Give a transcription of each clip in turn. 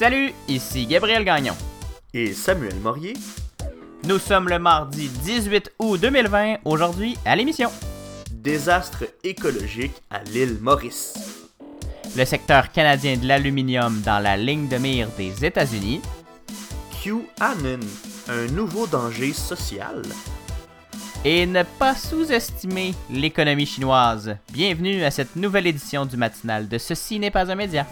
Salut, ici Gabriel Gagnon. Et Samuel Morier. Nous sommes le mardi 18 août 2020, aujourd'hui à l'émission. Désastre écologique à l'île Maurice. Le secteur canadien de l'aluminium dans la ligne de mire des États-Unis. QAnon, un nouveau danger social. Et ne pas sous-estimer l'économie chinoise. Bienvenue à cette nouvelle édition du matinal de Ceci n'est pas un média.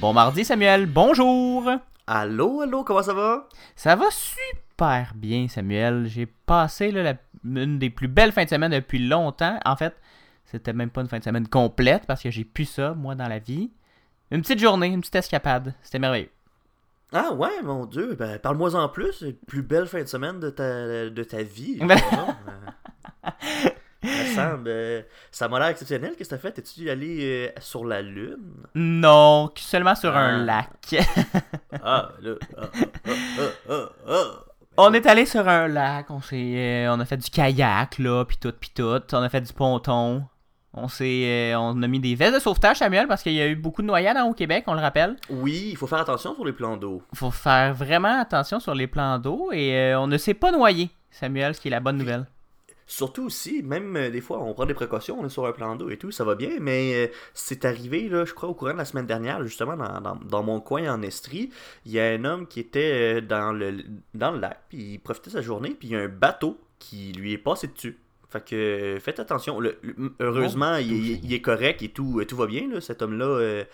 Bon mardi Samuel, bonjour. Allô, allô, comment ça va? Ça va super bien Samuel. J'ai passé là, la- une des plus belles fins de semaine depuis longtemps. En fait, c'était même pas une fin de semaine complète parce que j'ai plus ça moi dans la vie. Une petite journée, une petite escapade. C'était merveilleux. Ah ouais, mon Dieu, ben parle-moi en plus. Plus belle fin de semaine de ta, de ta vie. Euh, ça m'a l'air exceptionnel. Qu'est-ce que t'as fait? Es-tu allé euh, sur la Lune? Non, seulement sur un lac. Ah. Ah, ah, on est allé sur un lac, on s'est euh, on a fait du kayak là, puis tout puis tout, on a fait du ponton. On s'est on a mis des vestes de sauvetage Samuel parce qu'il y a eu beaucoup de noyades hein, au Québec, on le rappelle. Oui, il faut faire attention sur les plans d'eau. faut faire vraiment attention sur les plans d'eau et euh, on ne s'est pas noyé, Samuel, ce qui est la bonne nouvelle. Surtout aussi, même euh, des fois, on prend des précautions, on est sur un plan d'eau et tout, ça va bien, mais euh, c'est arrivé, là, je crois, au courant de la semaine dernière, justement, dans, dans, dans mon coin en Estrie, il y a un homme qui était euh, dans le, dans le lac, puis il profitait de sa journée, puis il y a un bateau qui lui est passé dessus. Fait que faites attention. Le- le- heureusement, Oh, il, il- il est correct et tout, tout va bien. Là. Cet homme-là, euh,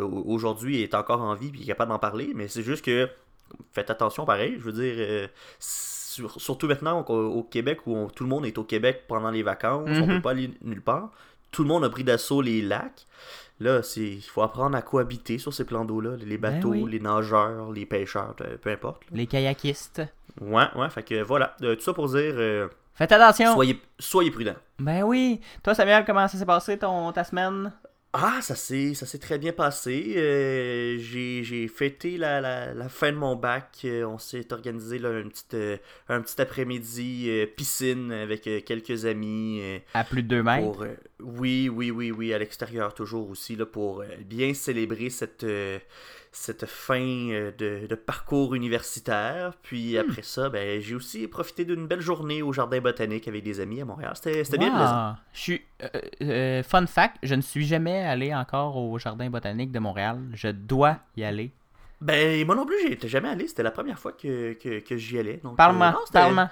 aujourd'hui, est encore en vie puis il est capable d'en parler. Mais c'est juste que faites attention pareil. Je veux dire, euh, sur- surtout maintenant au, au Québec où on- tout le monde est au Québec pendant les vacances, on Mhm. peut pas aller nulle part. Tout le monde a pris d'assaut les lacs. Là, c'est il faut apprendre à cohabiter sur ces plans d'eau-là. Les Ben bateaux, oui. les nageurs, les pêcheurs, peu peu importe. là. Les kayakistes. Ouais, ouais, fait que voilà. Euh, tout ça pour dire, euh, Faites attention. soyez, soyez prudents. Ben oui. Toi Samuel, comment ça s'est passé ton ta semaine? Ah, ça s'est, ça s'est très bien passé. Euh, j'ai, j'ai fêté la, la, la fin de mon bac. Euh, on s'est organisé là, un, petit, euh, un petit après-midi euh, piscine avec quelques amis. À plus de deux mètres? pour, oui, oui, oui, oui, à l'extérieur toujours aussi, là, pour bien célébrer cette, cette fin euh, de, de parcours universitaire. Puis Hmm. après ça, ben, j'ai aussi profité d'une belle journée au Jardin botanique avec des amis à Montréal. C'était, bien plaisant. Je suis euh, euh, fun fact, je ne suis jamais allé encore au jardin botanique de Montréal. Je dois y aller. Ben, moi non plus, j'y étais jamais allé. C'était la première fois que, que, que j'y allais. Donc, Parle-moi, euh, parle-moi.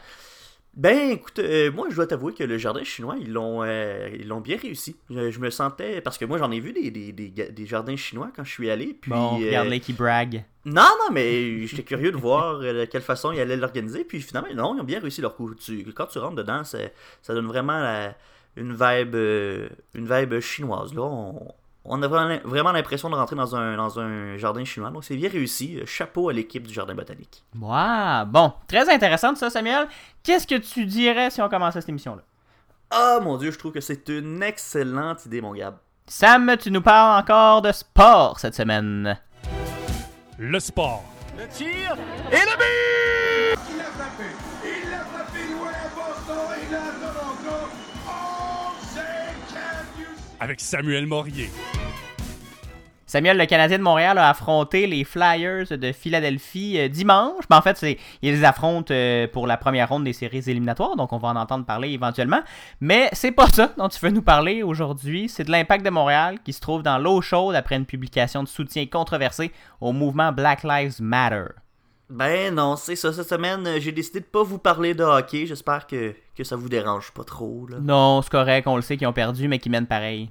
Ben, écoute, euh, moi, je dois t'avouer que le jardin chinois, ils l'ont euh, ils l'ont bien réussi. Je, je me sentais... Parce que moi, j'en ai vu des, des, des, ga- des jardins chinois quand je suis allé. Puis, Bon, euh, regarde-les qui brag. Non, non, mais j'étais curieux de voir de quelle façon ils allaient l'organiser. Puis finalement, non, ils ont bien réussi leur coup. Tu- quand tu rentres dedans, ça donne vraiment la- une vibe une vibe chinoise. Là. On, on a vraiment, l'impression de rentrer dans un, dans un jardin chinois. Donc c'est bien réussi. Chapeau à l'équipe du jardin botanique. Wow. Bon, très intéressant ça, Samuel. Qu'est-ce que tu dirais si on commençait cette émission-là? Ah mon dieu, je trouve que c'est une excellente idée, mon Gab. Sam, tu nous parles encore de sport cette semaine. Le sport. Il l'a frappé. Il l'a frappé loin à Boston. Il l'a à Toronto. Oh? Avec Samuel Morier. Samuel, le Canadien de Montréal a affronté les Flyers de Philadelphie euh, dimanche. Ben, en fait, c'est, ils les affrontent euh, pour la première ronde des séries éliminatoires, donc on va en entendre parler éventuellement. Mais c'est pas ça dont tu veux nous parler aujourd'hui. C'est de l'impact de Montréal qui se trouve dans l'eau chaude après une publication de soutien controversé au mouvement Black Lives Matter. Ben non, c'est ça. Cette semaine, euh, j'ai décidé de pas vous parler de hockey. J'espère que, que ça vous dérange pas trop. Là. Non, c'est correct, on le sait qu'ils ont perdu, mais qu'ils mènent pareil.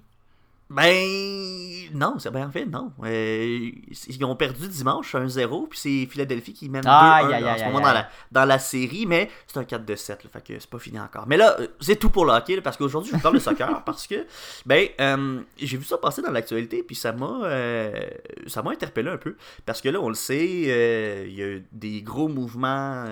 Ben non, c'est ben en fait non. Euh, ils ont perdu dimanche 1-0 puis c'est Philadelphie qui mène 2-1 Aïe, aïe, en ce moment dans la, dans la série, mais c'est un 4 de 7 là, fait que c'est pas fini encore. Mais là, euh, c'est tout pour le hockey là, parce qu'aujourd'hui je vous parle de soccer parce que ben euh, j'ai vu ça passer dans l'actualité puis ça m'a euh, ça m'a interpellé un peu parce que là on le sait, il y a des gros mouvements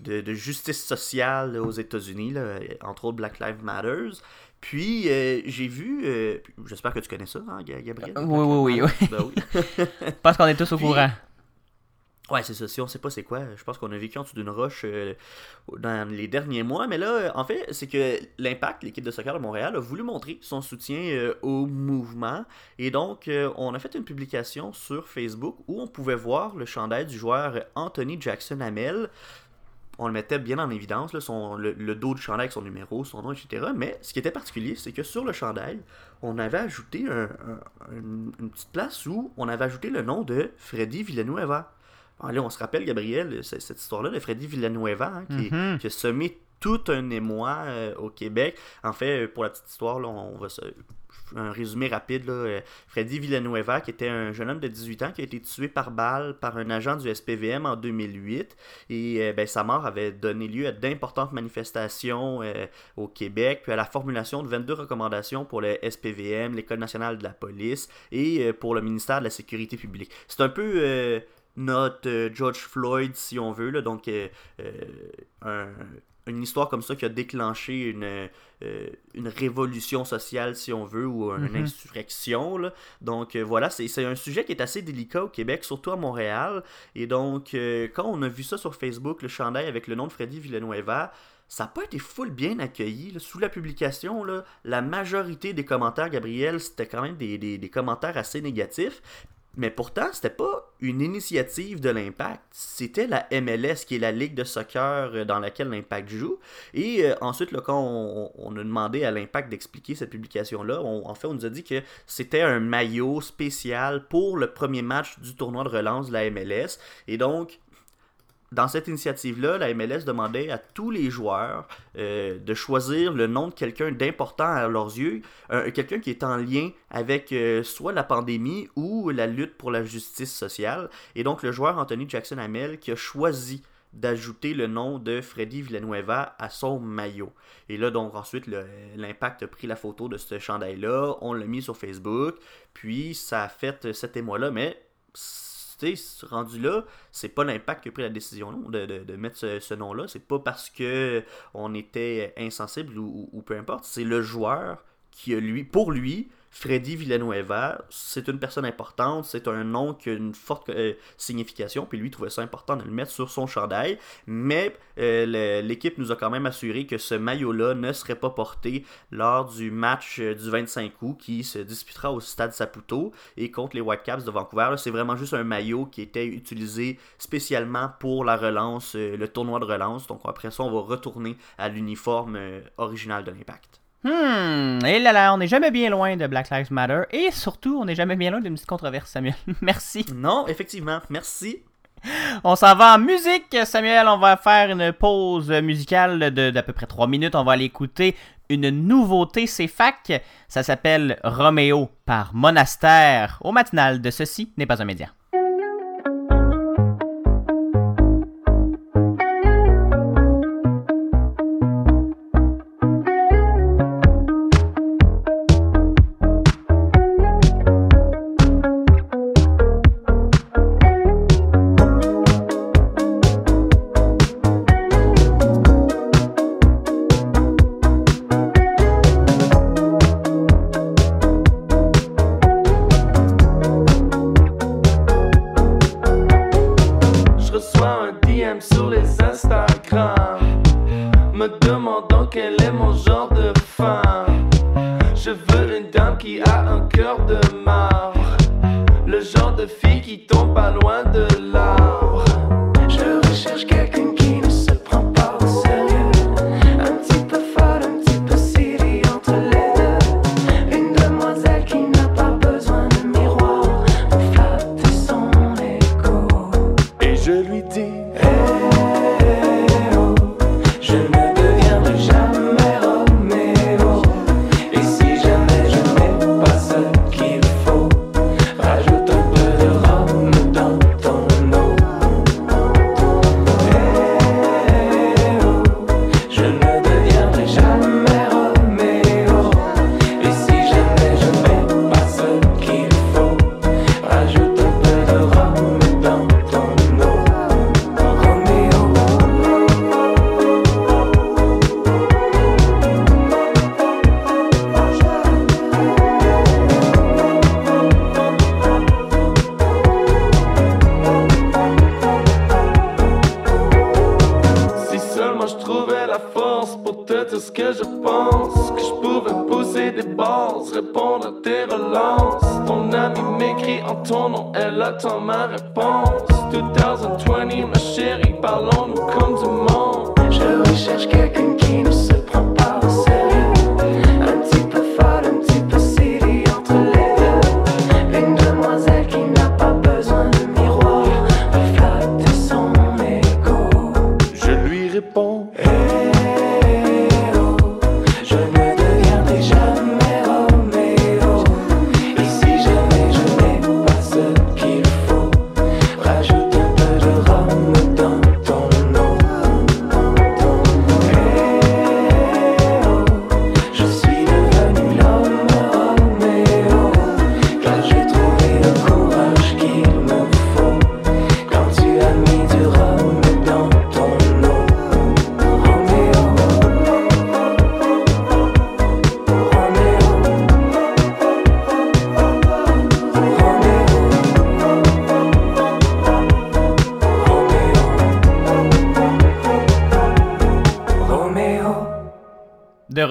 de, de justice sociale là, aux États-Unis là, entre autres Black Lives Matters. Puis, euh, j'ai vu, euh, j'espère que tu connais ça, hein, Ga- Gabriel? Oui, oui, oui, oui. Ben oui. Je pense qu'on est tous au Puis- courant. Ouais, c'est ça. Si on sait pas c'est quoi, je pense qu'on a vécu en dessous d'une roche euh, dans les derniers mois. Mais là, euh, en fait, c'est que l'Impact, l'équipe de soccer de Montréal, a voulu montrer son soutien euh, au mouvement. Et donc, euh, on a fait une publication sur Facebook où on pouvait voir le chandail du joueur Anthony Jackson Hamel. On le mettait bien en évidence, là, son, le, le dos du chandail avec son numéro, son nom, etc. Mais ce qui était particulier, c'est que sur le chandail, on avait ajouté un- un- une, petite place où on avait ajouté le nom de Freddy Villanueva. Là, on se rappelle, Gabriel, cette histoire-là de Freddy Villanueva, hein, qui, Mhm. qui a semé tout un émoi euh, au Québec. En fait, pour la petite histoire, là, on va se... Un résumé rapide, là, euh, Freddy Villanueva, qui était un jeune homme de 18 ans qui a été tué par balle par un agent du SPVM en 2008. Et euh, ben, sa mort avait donné lieu à d'importantes manifestations euh, au Québec, puis à la formulation de 22 recommandations pour le SPVM, l'École nationale de la police et pour le ministère de la Sécurité publique. C'est un peu notre George Floyd, si on veut, là, donc un- une histoire comme ça qui a déclenché une, euh, une révolution sociale, si on veut, ou une Mhm. insurrection. là. Donc euh, voilà, c'est c'est un sujet qui est assez délicat au Québec, surtout à Montréal. Et donc, euh, quand on a vu ça sur Facebook, le chandail avec le nom de Freddy Villanueva, ça n'a pas été full bien accueilli. là. Sous la publication, là, la majorité des commentaires, Gabriel, c'était quand même des, des- des commentaires assez négatifs. Mais pourtant, c'était pas une initiative de l'Impact, c'était la MLS, qui est la ligue de soccer euh, dans laquelle l'Impact joue. Et euh, ensuite, là, quand on, on a demandé à l'Impact d'expliquer cette publication-là, on- en fait, on nous a dit que c'était un maillot spécial pour le premier match du tournoi de relance de la MLS. Et donc, dans cette initiative-là, la MLS demandait à tous les joueurs euh, de choisir le nom de quelqu'un d'important à leurs yeux, quelqu'un qui est en lien avec euh, soit la pandémie ou la lutte pour la justice sociale. Et donc le joueur Anthony Jackson Hamel qui a choisi d'ajouter le nom de Freddy Villanueva à son maillot. Et là, donc ensuite, l'Impact a pris la photo de ce chandail-là, on l'a mis sur Facebook, puis ça a fait cet émoi-là, mais sais, rendu là, c'est pas l'impact qui a pris la décision de, mettre ce, ce nom-là. C'est pas parce que on était insensible ou peu importe. C'est le joueur qui a lui, pour lui, Freddy Villanueva, c'est une personne importante, c'est un nom qui a une forte euh, signification, puis lui trouvait ça important de le mettre sur son chandail. Mais euh, l'équipe nous a quand même assuré que ce maillot-là ne serait pas porté lors du match euh, du 25 août qui se disputera au stade Saputo et contre les Whitecaps de Vancouver. C'est vraiment juste un maillot qui était utilisé spécialement pour la relance, le tournoi de relance. Donc après ça, on va retourner à l'uniforme original de l'Impact. Hmm, et là là, on n'est jamais bien loin de Black Lives Matter. Et surtout, on n'est jamais bien loin d'une petite controverse, Samuel. Merci. Non, effectivement, merci. On s'en va en musique, Samuel. On va faire une pause musicale de d'à peu près 3 minutes. On va aller écouter une nouveauté, c'est fac. Ça s'appelle Roméo par Monastère au matinal de Ceci n'est pas un média.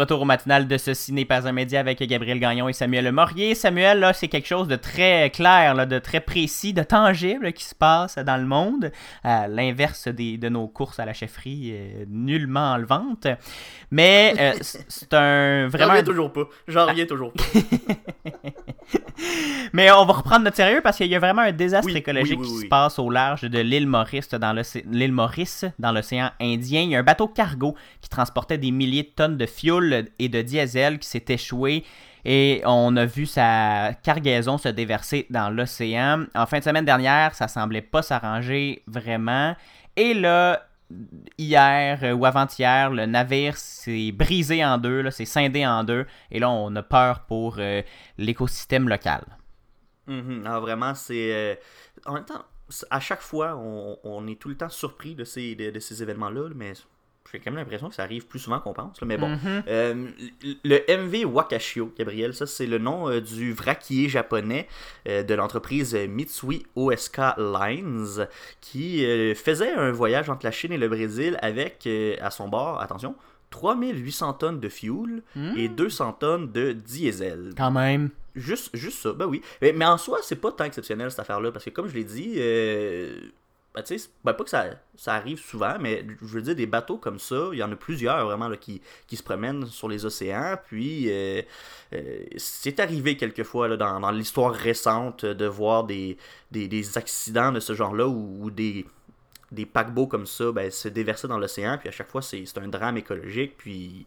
De retour au matinal de Ceci n'est pas un média avec Gabriel Gagnon et Samuel Morier. Samuel, là, c'est quelque chose de très clair, là, de très précis, de tangible qui se passe dans le monde. À l'inverse des, de nos courses à la chefferie, euh, nullement enlevantes. Mais euh, c'est un J'en vraiment. reviens toujours pas. J'en reviens toujours pas. Mais on va reprendre notre sérieux parce qu'il y a vraiment un désastre Oui, écologique oui, oui, qui se passe au large de l'île Maurice dans l'île Maurice dans l'océan Indien. Il y a un bateau cargo qui transportait des milliers de tonnes de fioul et de diesel qui s'est échoué et on a vu sa cargaison se déverser dans l'océan. En fin de semaine dernière, ça semblait pas s'arranger vraiment. Et là, hier euh, ou avant-hier, le navire s'est brisé en deux, s'est scindé en deux. Et là, on a peur pour euh, l'écosystème local. Mhm. Ah, vraiment, c'est. euh, En même temps, à chaque fois, on, est tout le temps surpris de ces événements-là, mais j'ai quand même l'impression que ça arrive plus souvent qu'on pense. là, Mais bon. Mhm. Euh, le MV Wakashio, Gabriel, ça c'est le nom euh, du vraquier japonais euh, de l'entreprise Mitsui OSK Lines qui faisait un voyage entre la Chine et le Brésil avec à son bord, attention, 3800 tonnes de fuel et 200 tonnes de diesel. Quand même. Juste, juste ça, ben oui. Mais, mais en soi, c'est pas tant exceptionnel cette affaire-là, parce que comme je l'ai dit, euh, ben, tu sais, ben, pas que ça, ça arrive souvent, mais je veux dire, des bateaux comme ça, il y en a plusieurs vraiment là, qui, qui se promènent sur les océans, puis euh, euh, c'est arrivé quelquefois là, dans, dans l'histoire récente de voir des, des, des accidents de ce genre-là ou, des des paquebots comme ça ben, se déverser dans l'océan, puis à chaque fois c'est un drame écologique, puis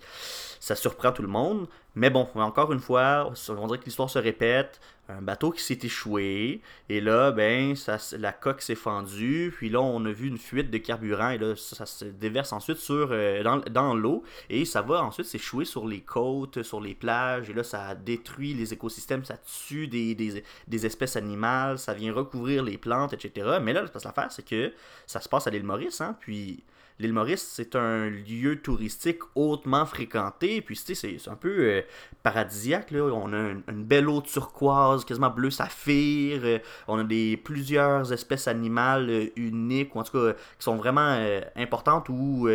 ça surprend tout le monde. Mais bon, encore une fois, on dirait que l'histoire se répète. Un bateau qui s'est échoué, et là, ben, la coque s'est fendue, puis là, on a vu une fuite de carburant, et là, ça, se déverse ensuite sur, euh, dans, l'eau, et ça va ensuite s'échouer sur les côtes, sur les plages, et là, ça détruit les écosystèmes, ça tue des, espèces animales, ça vient recouvrir les plantes, etc. Mais là, c'est que ça se passe à l'île Maurice, hein, puis l'île Maurice, c'est un lieu touristique hautement fréquenté, puis tu sais, c'est un peu euh, paradisiaque, là. On a une, belle eau turquoise, quasiment bleu saphir, euh, on a des plusieurs espèces animales euh, uniques, ou en tout cas, qui sont vraiment importantes ou...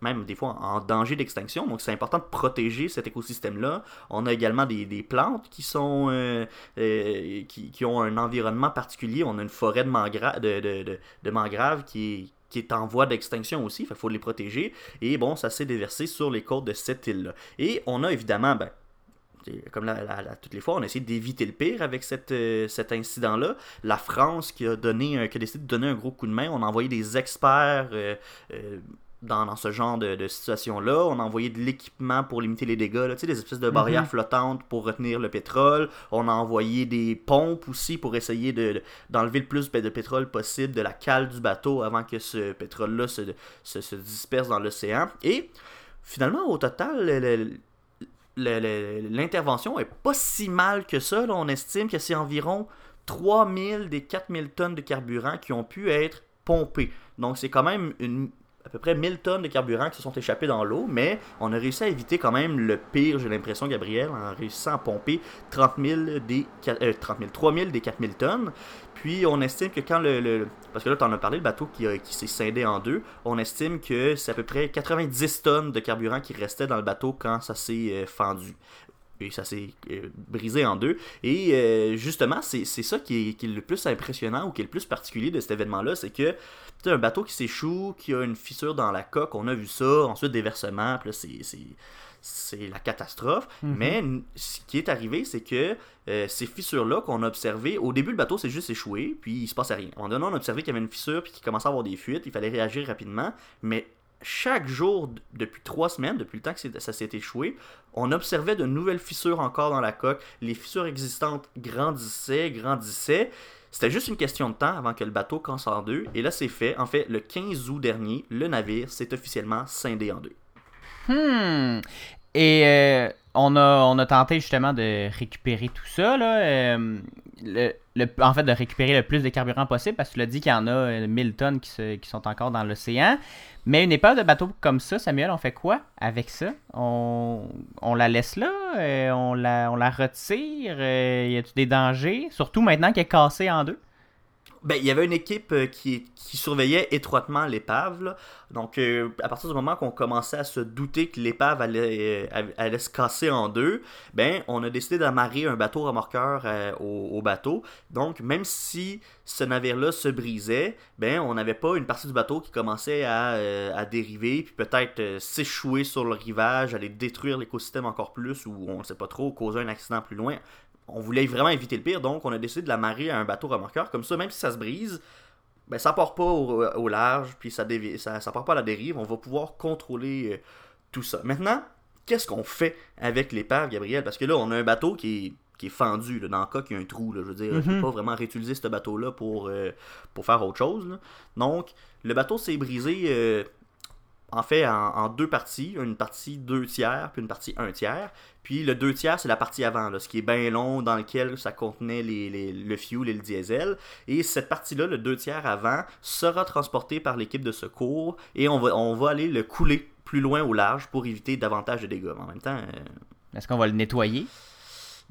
même des fois en danger d'extinction. Donc c'est important de protéger cet écosystème-là. On a également des, plantes qui sont qui, ont un environnement particulier. On a une forêt de, mangra de, qui est, qui est en voie d'extinction aussi. Il faut les protéger. Et bon, ça s'est déversé sur les côtes de cette île-là. Et on a évidemment, ben, comme la- toutes les fois, on a essayé d'éviter le pire avec euh, cet incident-là. La France qui a, donné, qui a décidé de donner un gros coup de main, on a envoyé des experts euh, euh, dans, dans ce genre de, de situation-là. On a envoyé de l'équipement pour limiter les dégâts, là, tu sais, des espèces de barrières flottantes pour retenir le pétrole. On a envoyé des pompes aussi pour essayer de- de- d'enlever le plus de pétrole possible de la cale du bateau avant que ce pétrole-là se, se, se disperse dans l'océan. Et finalement, au total, l'intervention est pas si mal que ça. là. On estime que c'est environ 3000 des 4000 tonnes de carburant qui ont pu être pompées. Donc c'est quand même une à peu près 1000 tonnes de carburant qui se sont échappées dans l'eau, mais on a réussi à éviter quand même le pire, j'ai l'impression, Gabriel, en réussissant à pomper 30 000 des, euh, 30 000, 3 000 des 4000 tonnes. Puis on estime que quand le. parce que là, tu en as parlé, le bateau qui, qui s'est scindé en deux, on estime que c'est à peu près 90 tonnes de carburant qui restait dans le bateau quand ça s'est euh, fendu. Et ça s'est euh, brisé en deux. Et euh, justement, c'est ça qui est, qui est le plus impressionnant ou qui est le plus particulier de cet événement-là, c'est que tu un bateau qui s'échoue, qui a une fissure dans la coque, on a vu ça, ensuite des versements, puis là, c'est- la catastrophe. Mais n- ce qui est arrivé, c'est que euh, ces fissures-là qu'on a observées, au début, le bateau s'est juste échoué, puis il se passait rien. À un moment donné, on a observé qu'il y avait une fissure, puis qu'il commençait à avoir des fuites, il fallait réagir rapidement. Mais chaque jour, depuis trois semaines, depuis le temps que ça s'est échoué, on observait de nouvelles fissures encore dans la coque. Les fissures existantes grandissaient, grandissaient. C'était juste une question de temps avant que le bateau casse en deux. Et là, c'est fait. En fait, le 15 août dernier, le navire s'est officiellement scindé en deux. Hmm. Et euh, on, a, tenté justement de récupérer tout ça, là. euh, le, en fait, de récupérer le plus de carburant possible, parce que tu l'as dit qu'il y en a euh, 1000 tonnes qui, se- qui sont encore dans l'océan. Mais une épave de bateau comme ça, Samuel, on fait quoi avec ça? On, on la laisse là euh, on, la, on la retire euh, Y a-tu des dangers? Surtout maintenant qu'elle est cassée en deux Ben, il y avait une équipe euh, qui, surveillait étroitement l'épave. Donc, euh, à partir du moment qu'on commençait à se douter que l'épave allait, euh, allait se casser en deux, ben, on a décidé d'amarrer un bateau remorqueur au, au bateau. Donc, même si ce navire-là se brisait, ben, on n'avait pas une partie du bateau qui commençait à, à dériver, puis peut-être s'échouer sur le rivage, aller détruire l'écosystème encore plus, ou on ne sait pas trop, causer un accident plus loin on voulait vraiment éviter le pire, donc on a décidé de l'amarrer à un bateau remorqueur. Comme ça, même si ça se brise, ben, ça part pas au, au large, puis ça, dévi- ça, ça part pas à la dérive. On va pouvoir contrôler euh, tout ça. Maintenant, qu'est-ce qu'on fait avec l'épave, Gabriel? Parce que là, on a un bateau qui est, qui est fendu. Là. Dans le cas, il y a un trou. Là. Je veux dire, je peux pas vraiment réutiliser ce bateau-là pour, euh, pour faire autre chose. là. Donc, le bateau s'est brisé. euh, en fait, en, en deux parties, une partie deux tiers, puis une partie un tiers. Puis le deux tiers, c'est la partie avant, là, ce qui est bien long, dans lequel ça contenait les, les- le fuel et le diesel. Et cette partie-là, le deux tiers avant, sera transportée par l'équipe de secours et on va, on va aller le couler plus loin au large pour éviter davantage de dégâts. En même temps, euh, Est-ce qu'on va le nettoyer?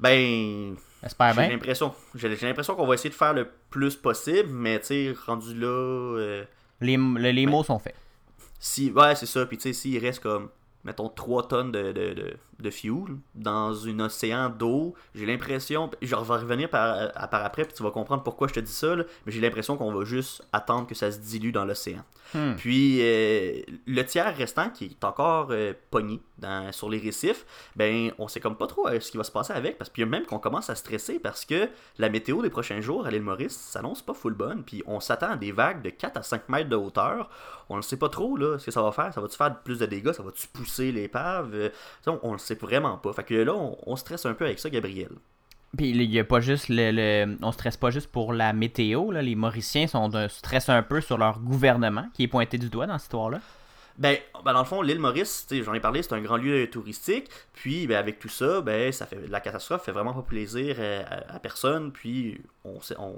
ben, J'espère j'ai bien. l'impression, j'ai j'ai l'impression qu'on va essayer de faire le plus possible, mais tu sais, rendu là, euh, Les, le- les mots sont faits. Si, ouais, c'est ça. Puis tu sais, s'il reste comme, mettons, 3 tonnes de, de, de, de fuel dans un océan d'eau, j'ai l'impression, je vais revenir par, à- par après, puis tu vas comprendre pourquoi je te dis ça, là, mais j'ai l'impression qu'on va juste attendre que ça se dilue dans l'océan. Hmm. Puis euh, le tiers restant qui est encore euh, pogné dans, sur les récifs, ben on sait comme pas trop euh, ce qui va se passer avec parce que même qu'on commence à stresser parce que la météo des prochains jours à l'île Maurice s'annonce pas full bonne puis on s'attend à des vagues de 4 à 5 mètres de hauteur. On ne sait pas trop là ce que ça va faire, ça va-tu faire plus de dégâts, ça va-tu pousser l'épave, on, on le sait vraiment pas. Fait que là on, on stresse un peu avec ça Gabriel. Puis il y a pas juste le, le- on stresse pas juste pour la météo là. les Mauriciens sont stressent un peu sur leur gouvernement qui est pointé du doigt dans cette histoire là. Ben, ben, dans le fond, l'île Maurice, j'en ai parlé, c'est un grand lieu touristique. Puis, ben, avec tout ça, ben, ça fait la catastrophe fait vraiment pas plaisir euh, à, à personne. Puis, on, sait- on,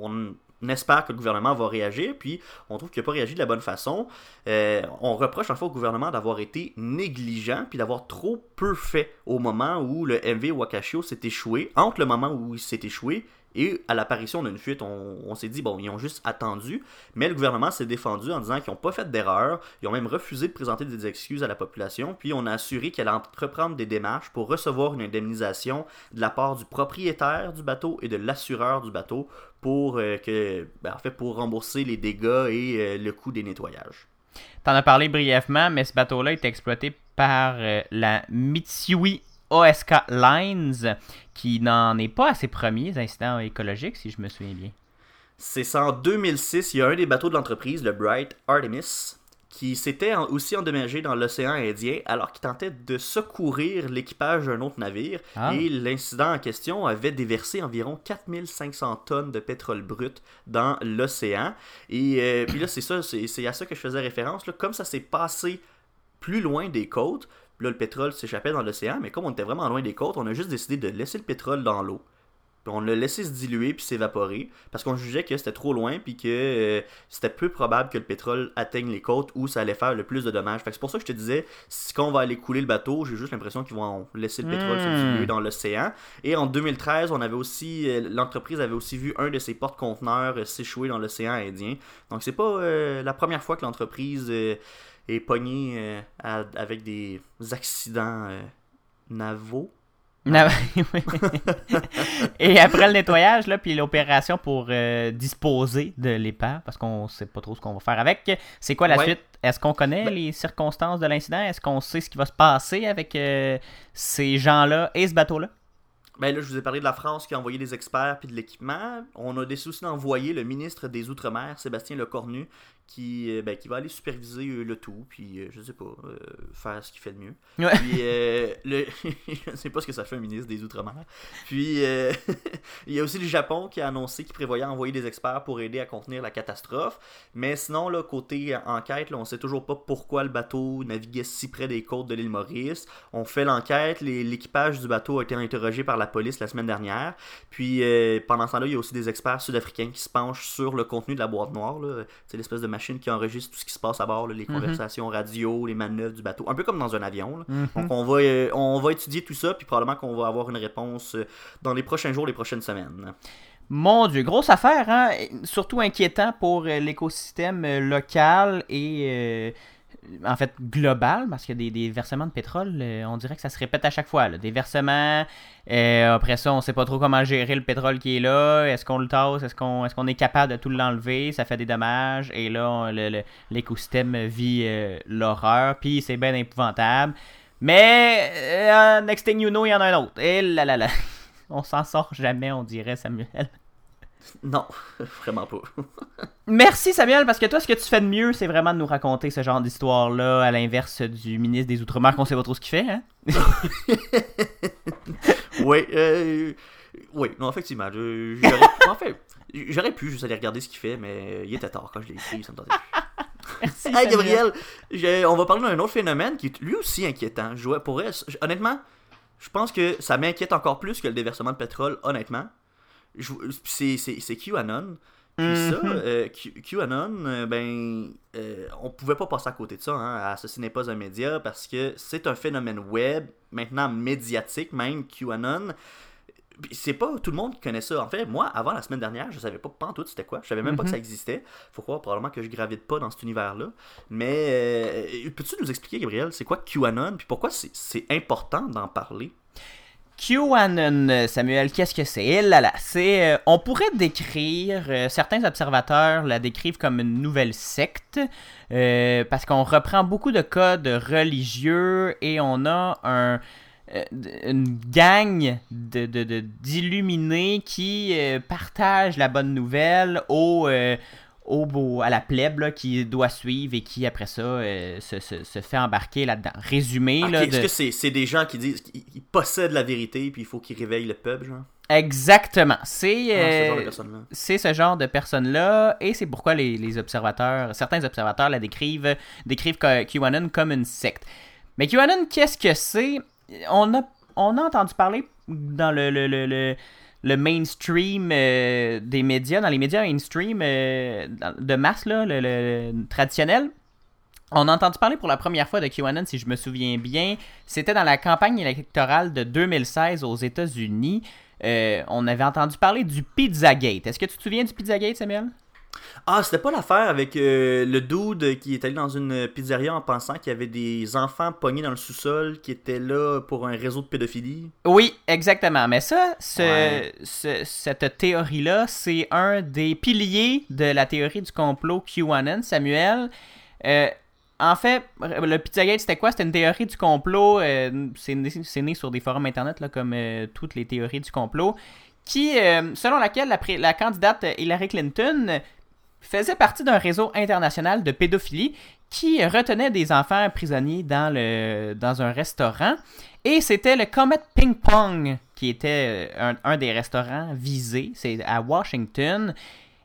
on espère que le gouvernement va réagir. Puis, on trouve qu'il n'a pas réagi de la bonne façon. Euh, on reproche en fait au gouvernement d'avoir été négligent puis d'avoir trop peu fait au moment où le MV Wakashio s'est échoué. Entre le moment où il s'est échoué et à l'apparition d'une fuite, on, s'est dit, bon, ils ont juste attendu. Mais le gouvernement s'est défendu en disant qu'ils n'ont pas fait d'erreur. Ils ont même refusé de présenter des excuses à la population. Puis on a assuré qu'elle allait entreprendre des démarches pour recevoir une indemnisation de la part du propriétaire du bateau et de l'assureur du bateau pour, euh, que, ben, en fait, pour rembourser les dégâts et euh, le coût des nettoyages. T'en as parlé brièvement, mais ce bateau-là est exploité par euh, la Mitsui OSK Lines, qui n'en est pas à ses premiers incidents écologiques, si je me souviens bien. C'est ça, en 2006, il y a un des bateaux de l'entreprise, le Bright Artemis, qui s'était aussi endommagé dans l'océan Indien alors qu'il tentait de secourir l'équipage d'un autre navire. Ah. Et l'incident en question avait déversé environ 4500 tonnes de pétrole brut dans l'océan. Et euh, puis là, c'est ça, c'est c'est à ça que je faisais référence. Là. Comme ça s'est passé plus loin des côtes, là, le pétrole s'échappait dans l'océan, mais comme on était vraiment loin des côtes, on a juste décidé de laisser le pétrole dans l'eau. Puis on l'a laissé se diluer puis s'évaporer parce qu'on jugeait que c'était trop loin puis que euh, c'était peu probable que le pétrole atteigne les côtes où ça allait faire le plus de dommages. Fait que c'est pour ça que je te disais, si quand on va aller couler le bateau, j'ai juste l'impression qu'ils vont laisser le pétrole se Hmm. diluer dans l'océan. Et en 2013, on avait aussi euh, l'entreprise avait aussi vu un de ses porte-conteneurs euh, s'échouer dans l'océan Indien. Donc c'est pas la première fois que l'entreprise est pognée euh, à- avec des accidents euh, navaux. Ah. Et après le nettoyage, là, puis l'opération pour euh, disposer de l'épave, parce qu'on sait pas trop ce qu'on va faire avec, c'est quoi la Ouais. suite? Est-ce qu'on connaît Ben- les circonstances de l'incident? Est-ce qu'on sait ce qui va se passer avec ces gens-là et ce bateau-là? Ben là, je vous ai parlé de la France qui a envoyé des experts puis de l'équipement. On a décidé aussi d'envoyer le ministre des Outre-mer, Sébastien Lecornu, qui, euh, ben, qui va aller superviser euh, le tout, puis euh, je sais pas, euh, faire ce qu'il fait de mieux. Ouais. Puis, euh, le... je sais pas ce que ça fait un ministre des Outre-mer. Puis, euh, il y a aussi le Japon qui a annoncé qu'il prévoyait envoyer des experts pour aider à contenir la catastrophe. Mais sinon, là, côté enquête, là, on sait toujours pas pourquoi le bateau naviguait si près des côtes de l'île Maurice. On fait l'enquête, l'équipage du bateau a été interrogé par la police la semaine dernière. Puis pendant ce temps-là, il y a aussi des experts sud-africains qui se penchent sur le contenu de la boîte noire. C'est l'espèce de machine qui enregistre tout ce qui se passe à bord, là, les conversations radio, les manœuvres du bateau. Un peu comme dans un avion. là. Donc on va, euh, on va étudier tout ça, puis probablement qu'on va avoir une réponse euh, dans les prochains jours, les prochaines semaines. Mon Dieu, grosse affaire, hein? Surtout inquiétant pour euh, l'écosystème local et en fait global, parce qu'il y a des, des versements de pétrole, euh, on dirait que ça se répète à chaque fois. Des versements, euh, après ça, on sait pas trop comment gérer le pétrole qui est là. Est-ce qu'on le tasse? Est-ce qu'on est, est capable de tout l'enlever? Ça fait des dommages. Et là, l'écosystème vit euh, l'horreur, puis c'est bien épouvantable. Mais, next thing you know, il y en a un autre. Et là là là. On s'en sort jamais, on dirait, Samuel. Non, vraiment pas. Merci Samuel, parce que toi, ce que tu fais de mieux, c'est vraiment de nous raconter ce genre d'histoire-là, à l'inverse du ministre des Outre-mer qu'on sait pas trop ce qu'il fait. Hein? Oui, euh, oui, non, effectivement. je- J'aurais, en fait, j'aurais pu juste aller regarder ce qu'il fait, mais il était tard quand je l'ai écrit, ça me tentait plus. Merci Hey Gabriel, je- on va parler d'un autre phénomène qui est lui aussi inquiétant. Je, pour honnêtement, je pense que ça m'inquiète encore plus que le déversement de pétrole, honnêtement. C'est QAnon. Puis ça, Mhm. euh, Q- QAnon, euh, ben, euh, on pouvait pas passer à côté de ça. Hein, Ceci n'est pas un média parce que c'est un phénomène web, maintenant médiatique même, QAnon. C'est pas tout le monde qui connaît ça. En fait, moi, avant la semaine dernière, je savais pas tout c'était quoi. Je savais même pas que ça existait. Faut croire probablement que je gravite pas dans cet univers-là. Mais euh, peux-tu nous expliquer, Gabriel, c'est quoi QAnon Puis pourquoi c'est important d'en parler? QAnon, Samuel, qu'est-ce que c'est? Eh euh, on pourrait décrire, euh, certains observateurs la décrivent comme une nouvelle secte, euh, parce qu'on reprend beaucoup de codes religieux et on a un, euh, une gang de, d'illuminés qui euh, partagent la bonne nouvelle aux, euh, au beau, à la plèbe là, qui doit suivre et qui après ça euh, se, se- se fait embarquer là-dedans. Résumé, là, Est-ce que c'est c'est des gens qui disent qu'ils possèdent la vérité puis il faut qu'ils réveillent le peuple, genre? Exactement. C'est Ah, ce genre de euh, personnes-là. c'est ce genre de personnes-là, et c'est pourquoi les, les observateurs, certains observateurs la décrivent, décrivent QAnon comme une secte. Mais QAnon, qu'est-ce que c'est? On a, on a entendu parler dans le, le, le, le- le mainstream euh, des médias, dans les médias mainstream euh, de masse, là, le, le traditionnel. On a entendu parler pour la première fois de QAnon, si je me souviens bien. C'était dans la campagne électorale de 2016 aux États-Unis. Euh, on avait entendu parler du Pizzagate. Est-ce que tu te souviens du Pizzagate, Samuel? Ah, c'était pas l'affaire avec euh, le dude qui est allé dans une pizzeria en pensant qu'il y avait des enfants pognés dans le sous-sol qui étaient là pour un réseau de pédophilie. Oui, exactement. Mais ça, ce- Ouais. ce- cette théorie-là, c'est un des piliers de la théorie du complot QAnon, Samuel. Euh, en fait, le Pizzagate, c'était quoi? C'était une théorie du complot. euh, c'est né, sur des forums internet, là, comme toutes les théories du complot, qui, euh, selon laquelle la candidate Hillary Clinton faisait partie d'un réseau international de pédophilie qui retenait des enfants prisonniers dans, le, un restaurant. Et c'était le Comet Ping Pong qui était euh, un, un des restaurants visés. C'est à Washington.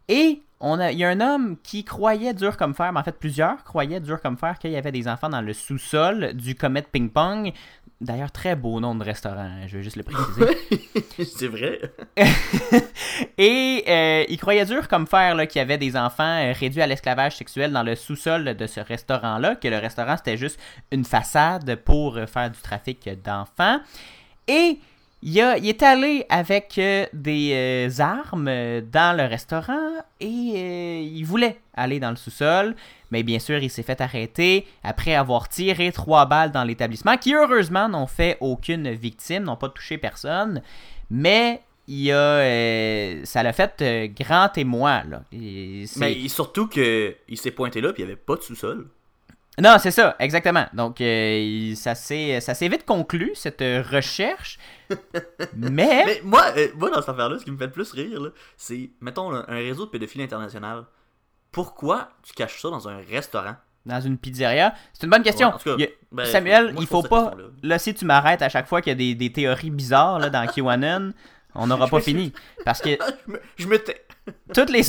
Et on a, il y a un homme qui croyait dur comme fer, mais en fait plusieurs croyaient dur comme fer qu'il y avait des enfants dans le sous-sol du Comet Ping Pong. D'ailleurs, très beau nom de restaurant, hein, je vais juste le préciser. c'est vrai. Et euh, il croyait dur comme fer qu'il y avait des enfants euh, réduits à l'esclavage sexuel dans le sous-sol de ce restaurant-là, que le restaurant c'était juste une façade pour euh, faire du trafic d'enfants. Et il, a- il est allé avec euh, des euh, armes dans le restaurant et il voulait aller dans le sous-sol. Mais bien sûr, il s'est fait arrêter après avoir tiré trois balles dans l'établissement, qui heureusement n'ont fait aucune victime, n'ont pas touché personne. Mais il a, euh, ça l'a fait euh, grand émoi. Là. Et Mais surtout que il s'est pointé là puis il n'y avait pas de sous-sol. Non, c'est ça, exactement. Donc, euh, ça s'est vite conclu, cette euh, recherche. Mais, Mais moi, euh, moi dans cette affaire-là, ce qui me fait le plus rire, c'est, mettons, un, un réseau de pédophiles international. Pourquoi tu caches ça dans un restaurant? Dans une pizzeria, c'est une bonne question. Ouais, cas, Il a- ben, Samuel, moi, il faut pas. Là, si tu m'arrêtes à chaque fois qu'il y a des, des théories bizarres là, dans QAnon, on n'aura pas fini. Parce que je me tais. toutes les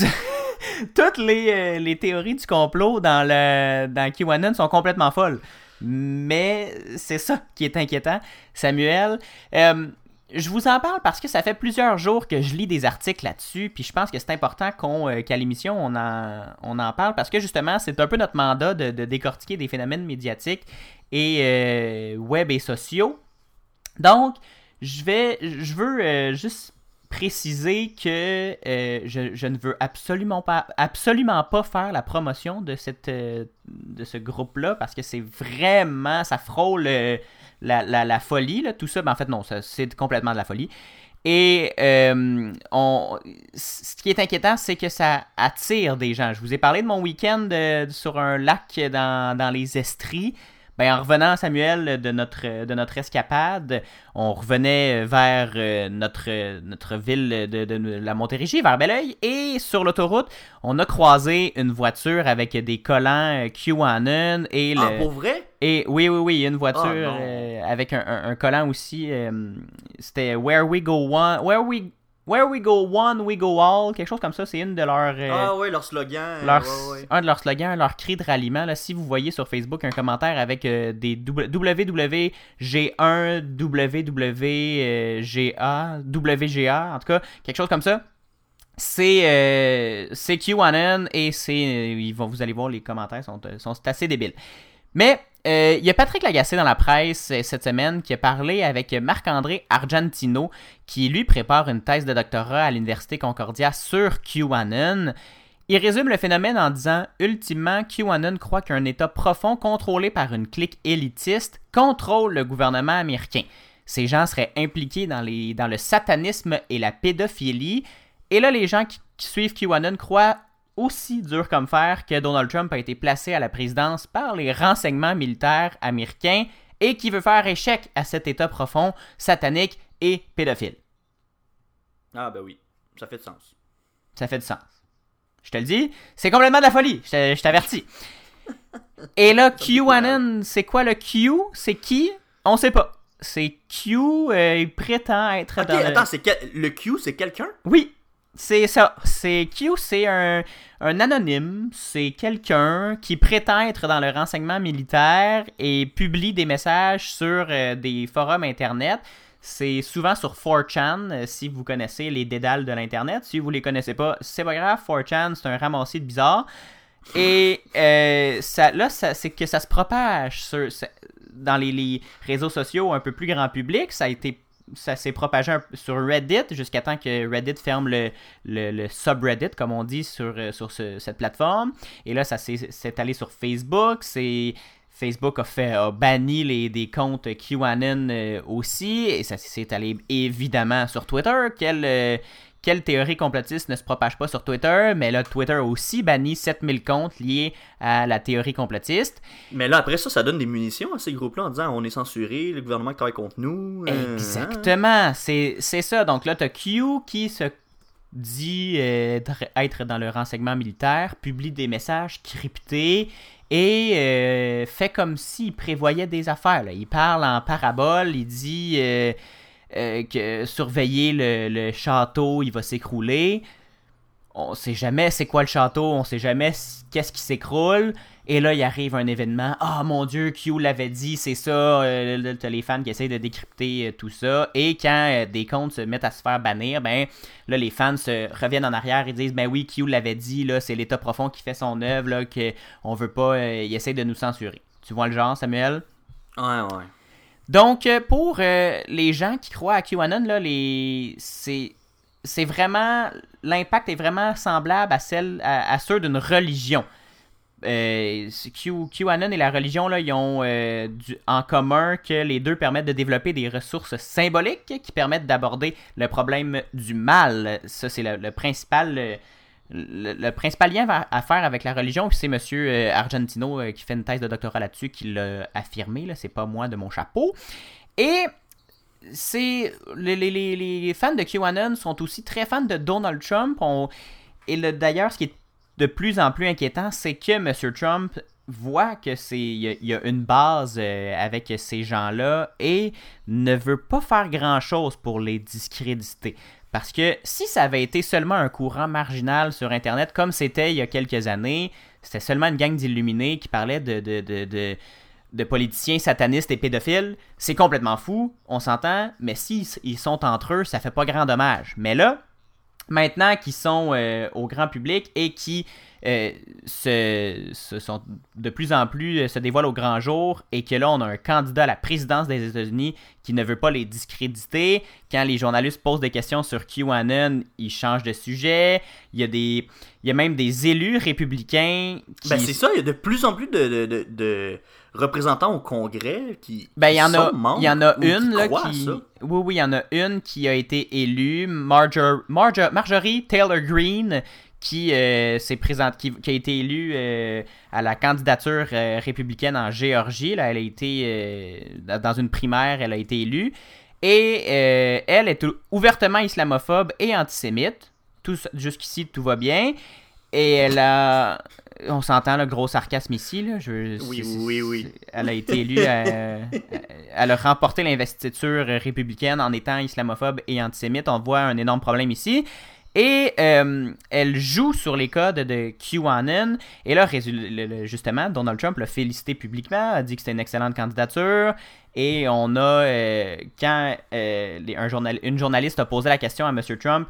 toutes les, euh, les théories du complot dans le dans QAnon sont complètement folles. Mais c'est ça qui est inquiétant, Samuel. Euh, je vous en parle parce que ça fait plusieurs jours que je lis des articles là-dessus, puis je pense que c'est important euh, qu'à l'émission on en, parle parce que justement c'est un peu notre mandat de, décortiquer des phénomènes médiatiques et euh, web et sociaux. Donc, je vais, je veux euh, juste préciser que je, ne veux absolument pas, absolument pas faire la promotion de, ce groupe-là parce que c'est vraiment, ça frôle la, la- la folie, là, tout ça. Ben, en fait, non, c'est complètement de la folie. Et euh, on, ce qui est inquiétant, c'est que ça attire des gens. Je vous ai parlé de mon week-end euh, sur un lac dans, dans les Estries. Ben, en revenant, Samuel, de notre, de notre escapade, on revenait vers euh, notre, notre ville de, de la Montérégie, vers Belleuil, et sur l'autoroute, on a croisé une voiture avec des collants QAnon et le... Ah, pour vrai? Et oui, oui, oui, il y a une voiture Ah, euh, avec un, un- un collant aussi. euh, C'était Where We Go One. Where We, Where we Go One, We Go All. Quelque chose comme ça. C'est une de leurs. euh, Ah ouais, leur slogan. ouais, ouais. Un de leurs slogans, leur cri de ralliement. Là, si vous voyez sur Facebook un commentaire avec euh, des W- WWG1, WWGA, WGA, en tout cas, quelque chose comme ça. C'est euh, QAnon et c'est. vont, vous allez voir, les commentaires sont, sont assez débiles. Mais euh, il y a Patrick Lagacé dans la presse euh, cette semaine qui a parlé avec Marc-André Argentino qui lui prépare une thèse de doctorat à l'Université Concordia sur QAnon. Il résume le phénomène en disant Ultimement, QAnon croit qu'un État profond contrôlé par une clique élitiste contrôle le gouvernement américain. Ces gens seraient impliqués dans, le satanisme et la pédophilie. Et là, les gens qui, qui suivent QAnon croient aussi dur comme fer que Donald Trump a été placé à la présidence par les renseignements militaires américains et qui veut faire échec à cet État profond, satanique et pédophile. Ah ben oui, ça fait de sens. Ça fait du sens. Je te le dis, c'est complètement de la folie, je t'avertis. Et là, QAnon, c'est quoi le Q? C'est qui? On sait pas. C'est Q, euh, il prétend être Ok, dans le... attends, c'est quel- le Q, c'est quelqu'un? Oui, c'est ça. C'est Q, c'est un, anonyme. C'est quelqu'un qui prétend être dans le renseignement militaire et publie des messages sur euh, des forums internet. C'est souvent sur 4chan, euh, si vous connaissez les dédales de l'internet. Si vous les connaissez pas, c'est pas grave. 4chan, c'est un ramassis de bizarre. Et euh, là, c'est que ça se propage dans les, les réseaux sociaux un peu plus grand public. Ça a été ça s'est propagé sur Reddit jusqu'à temps que Reddit ferme le, le, le subreddit, comme on dit, sur, euh, sur ce- cette plateforme. Et là, ça s'est allé sur Facebook. C'est Facebook a fait a banni les, des comptes QAnon euh, aussi. Et ça s'est allé évidemment sur Twitter. Quelle, euh, quelle théorie complotiste ne se propage pas sur Twitter? Mais là, Twitter a aussi banni 7000 comptes liés à la théorie complotiste. Mais là, après ça, ça donne des munitions à ces groupes-là en disant on est censuré, le gouvernement travaille contre nous. euh, hein. Exactement, c'est c'est ça. Donc là, tu as Q qui se dit euh, être- être dans le renseignement militaire, publie des messages cryptés et euh, fait comme s'il prévoyait des affaires. là. Il parle en parabole, il dit euh, euh, que surveiller le, château, il va s'écrouler. on sait jamais c'est quoi le château, on sait jamais qu'est-ce qui s'écroule. Et là, il arrive un événement. Ah mon dieu, Q l'avait dit, c'est ça. Euh, t'as les fans qui essayent de décrypter euh, tout ça. Et quand euh, des comptes se mettent à se faire bannir, ben là, les fans se reviennent en arrière et disent Ben oui, Q l'avait dit, là, c'est l'État profond qui fait son œuvre, là, qu'on veut pas. euh, il essaie de nous censurer. Tu vois le genre, Samuel? Ouais, ouais. Donc, euh, pour euh, les gens qui croient à QAnon, là, les... c'est... vraiment. L'impact est vraiment semblable à, celle, à, ceux d'une religion. Euh, Q, QAnon et la religion, là, ils ont en commun que les deux permettent de développer des ressources symboliques qui permettent d'aborder le problème du mal. Ça, c'est le principal. Le, principal lien à, faire avec la religion, c'est Monsieur euh, Argentino euh, qui fait une thèse de doctorat là-dessus qui l'a affirmé. C'est pas moi de mon chapeau. Et c'est les, fans de QAnon sont aussi très fans de Donald Trump. Et le- d'ailleurs, ce qui est de plus en plus inquiétant, c'est que M. Trump voit que c'est y a une base euh, avec ces gens-là et ne veut pas faire grand-chose pour les discréditer. Parce que si ça avait été seulement un courant marginal sur Internet, comme c'était il y a quelques années, c'était seulement une gang d'illuminés qui parlait de, de, de, politiciens satanistes et pédophiles, c'est complètement fou, on s'entend, mais s'ils ils sont entre eux, ça fait pas grand dommage. Mais là, maintenant qu'ils sont euh, au grand public et qui euh, se, se sont de plus en plus euh, se dévoilent au grand jour et que là on a un candidat à la présidence des États-Unis qui ne veut pas les discréditer. Quand les journalistes posent des questions sur QAnon, ils changent de sujet. Il y a des, il y a même des élus républicains qui Ben, c'est ça, il y a de plus en plus de, de, de- de représentants au Congrès qui. Ben, il y en qui a, sont membres il y en a ou qui une là, qui. Oui, oui, il y en a une qui a été élue, Marjor- Marjo- Marjorie Taylor Greene, qui euh, qui, qui a été élue euh, à la candidature euh, républicaine en Géorgie. Là, elle a été dans une primaire, elle a été élue. Et elle est ou- ouvertement islamophobe et antisémite. Jusqu'ici, tout va bien. Et elle a. On s'entend le gros sarcasme ici. Là. Je, Oui, oui, oui. Elle a été élue. euh, elle a remporté l'investiture républicaine en étant islamophobe et antisémite. On voit un énorme problème ici. Et euh, elle joue sur les codes de QAnon. Et là, justement, Donald Trump l'a félicité publiquement, a dit que c'était une excellente candidature. Et on a, euh, quand euh, les- un journal, une journaliste a posé la question à M. Trump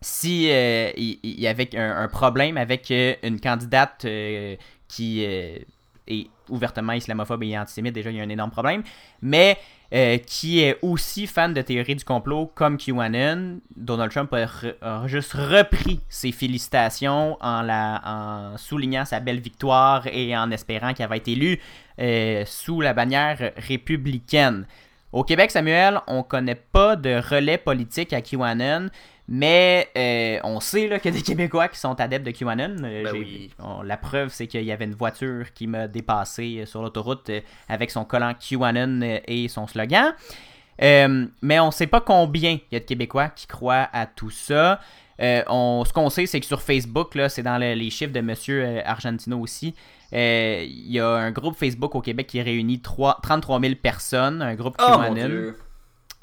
si euh, il, il y avait un, problème avec euh, une candidate euh, qui euh, est ouvertement islamophobe et antisémite, déjà il y a un énorme problème, mais euh, qui est aussi fan de théorie du complot comme QAnon, Donald Trump a, juste repris ses félicitations en, soulignant sa belle victoire et en espérant qu'elle va être élue euh, sous la bannière républicaine. Au Québec, Samuel, on connaît pas de relais politique à QAnon, mais euh, on sait là, qu'il y a des Québécois qui sont adeptes de QAnon. Euh, Ben j'ai- oui. on- la preuve, c'est qu'il y avait une voiture qui m'a dépassé euh, sur l'autoroute avec son collant QAnon et son slogan. Euh, mais on sait pas combien il y a de Québécois qui croient à tout ça. Euh, on, ce qu'on sait, c'est que sur Facebook, là, c'est dans le- les chiffres de Monsieur euh, Argentino aussi. Il y a un groupe Facebook au Québec qui réunit 3, 33 000 personnes, un groupe Oh mon QAnon. dieu.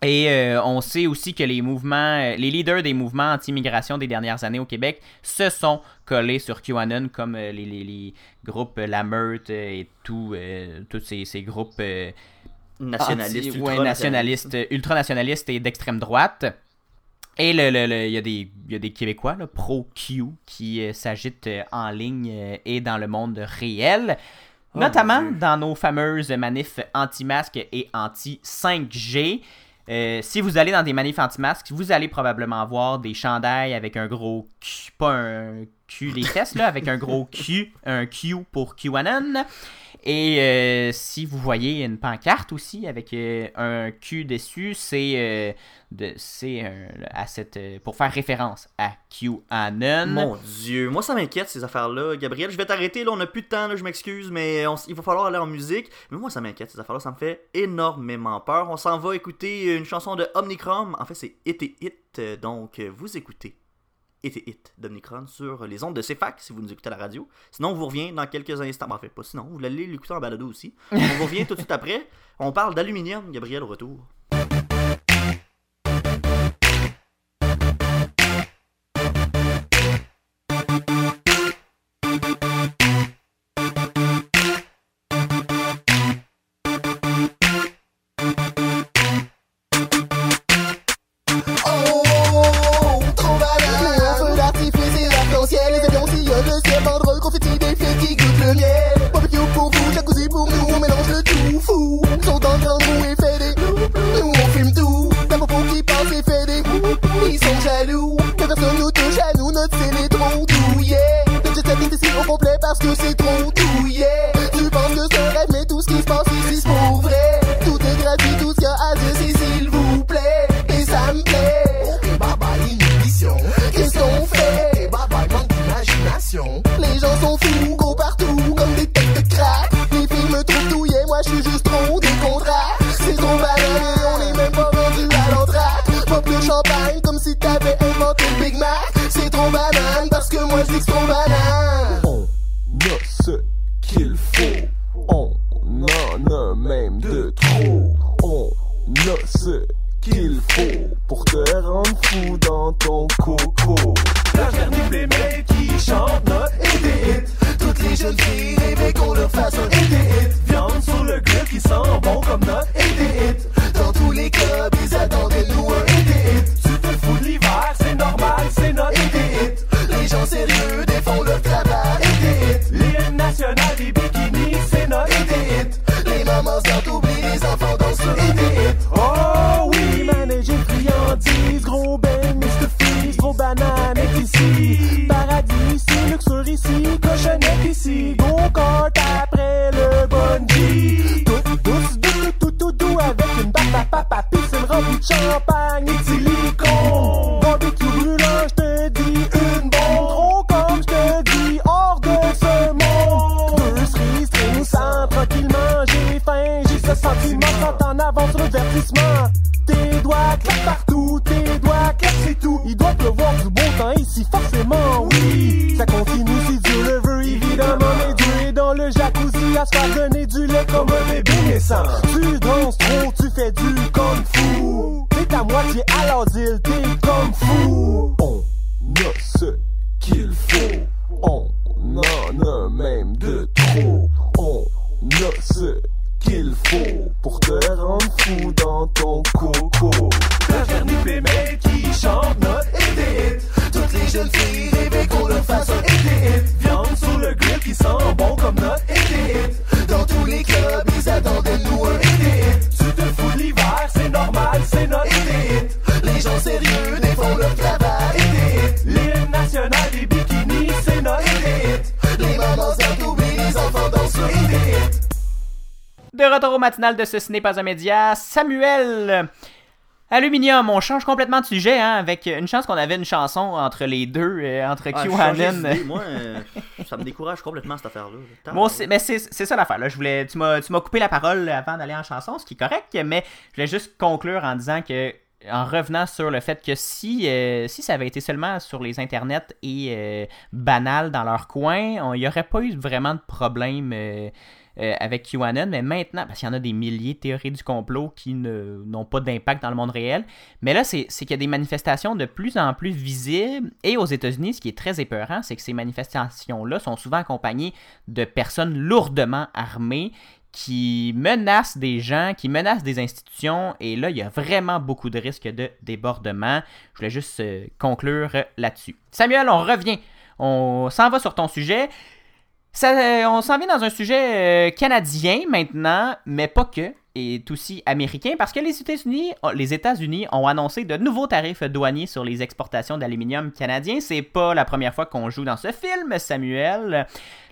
Et euh, on sait aussi que les mouvements, euh, les leaders des mouvements anti-immigration des dernières années au Québec se sont collés sur QAnon, comme euh, les, les- les groupes La Meute euh, et tout, euh, tous ces, ces groupes euh, ouais, nationalistes, ultranationalistes et d'extrême droite. Et le- le- le- il y, a des- il y a des Québécois pro-Q qui s'agitent en ligne et dans le monde réel. Oh, Notamment dans nos fameuses manifs anti-masques et anti-5G. Euh, si vous allez dans des manifs anti-masques, vous allez probablement voir des chandails avec un gros pas un Q des fesses, là, avec un gros Q, un Q pour QAnon. Et euh, si vous voyez une pancarte aussi avec euh, un Q dessus, c'est euh, à cette, euh, pour faire référence à QAnon. Mon dieu, moi ça m'inquiète ces affaires-là. Gabriel, je vais t'arrêter, là, on a plus de temps, là, je m'excuse, mais il va falloir aller en musique. Mais moi ça m'inquiète ces affaires-là, ça me fait énormément peur. On s'en va écouter une chanson de Omnicrom. En fait, c'est It It, donc vous écoutez It It d'Omnicron sur les ondes de CFAC si vous nous écoutez à la radio. Sinon, on vous revient dans quelques instants. Ben, en fait, pas sinon, vous allez l'écouter en balado aussi. On vous revient tout de suite après. On parle d'aluminium, Gabriel, au retour. L'asile, t'es comme fou. On a ce qu'il faut. On en a même retour au matinal de ce n'est pas un média, Samuel. Aluminium, on change complètement de sujet, hein, avec une chance qu'on avait une chanson entre les deux, euh, entre Ah, QAnon. moi, euh, ça me décourage complètement cette affaire-là. Moi aussi, mais c'est c'est ça l'affaire. Là. Je voulais, tu m'as, tu m'as coupé la parole avant d'aller en chanson, ce qui est correct, mais je voulais juste conclure en disant que, en revenant sur le fait que si, euh, si ça avait été seulement sur les internets et euh, banal dans leur coin, il n'y aurait pas eu vraiment de problème. Euh, avec QAnon, mais maintenant, parce qu'il y en a des milliers de théories du complot qui n'ont pas d'impact dans le monde réel, mais là, c'est qu'il y a des manifestations de plus en plus visibles, et aux États-Unis, ce qui est très épeurant, c'est que ces manifestations-là sont souvent accompagnées de personnes lourdement armées qui menacent des gens, qui menacent des institutions, et là, il y a vraiment beaucoup de risques de débordement. Je voulais juste euh, conclure là-dessus. Samuel, on revient. On s'en va sur ton sujet. Euh, on s'en vient dans un sujet euh, canadien maintenant, mais pas que, et aussi américain, parce que les États-Unis, ont annoncé de nouveaux tarifs douaniers sur les exportations d'aluminium canadien. C'est pas la première fois qu'on joue dans ce film, Samuel.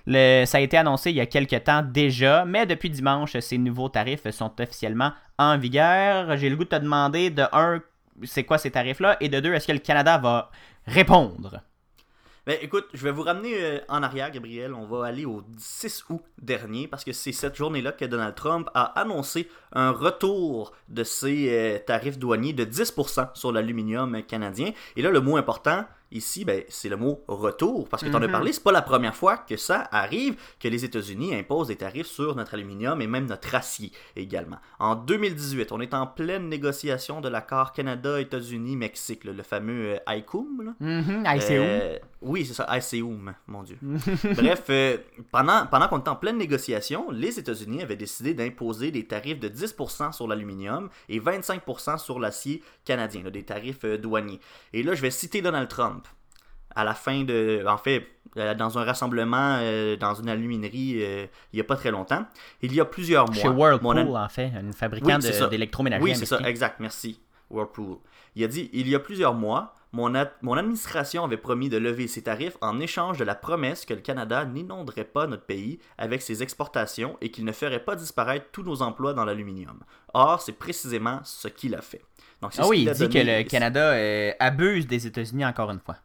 Ça a été annoncé il y a quelques temps déjà, mais depuis dimanche, ces nouveaux tarifs sont officiellement en vigueur. J'ai le goût de te demander de un, c'est quoi ces tarifs-là, et de deux, est-ce que le Canada va répondre? Ben écoute, je vais vous ramener euh, en arrière, Gabriel. On va aller au 6 août dernier parce que c'est cette journée-là que Donald Trump a annoncé un retour de ses euh, tarifs douaniers de 10% sur l'aluminium canadien. Et là, le mot important ici, ben, c'est le mot retour parce que tu en as Mhm. parlé. C'est pas la première fois que ça arrive que les États-Unis imposent des tarifs sur notre aluminium et même notre acier également. En 2018, on est en pleine négociation de l'accord Canada-États-Unis-Mexique, là, le fameux euh, ICUM. là. Euh, oui, c'est ça, ICUM, mon Dieu. Bref, euh, pendant, pendant qu'on était en pleine négociation, les États-Unis avaient décidé d'imposer des tarifs de 10% sur l'aluminium et 25% sur l'acier canadien, là, des tarifs euh, douaniers. Et là, je vais citer Donald Trump. À la fin de. En fait, euh, dans un rassemblement euh, dans une aluminerie euh, il n'y a pas très longtemps, il y a plusieurs mois. Chez Whirlpool, en fait, un fabricant Oui, d'électroménager oui, c'est ça, exact, merci. Whirlpool. Il a dit il y a plusieurs mois, mon, ad- mon administration avait promis de lever ces tarifs en échange de la promesse que le Canada n'inonderait pas notre pays avec ses exportations et qu'il ne ferait pas disparaître tous nos emplois dans l'aluminium. Or, c'est précisément ce qu'il a fait. Donc, Ah oui, il a dit que le Canada euh, abuse des États-Unis encore une fois.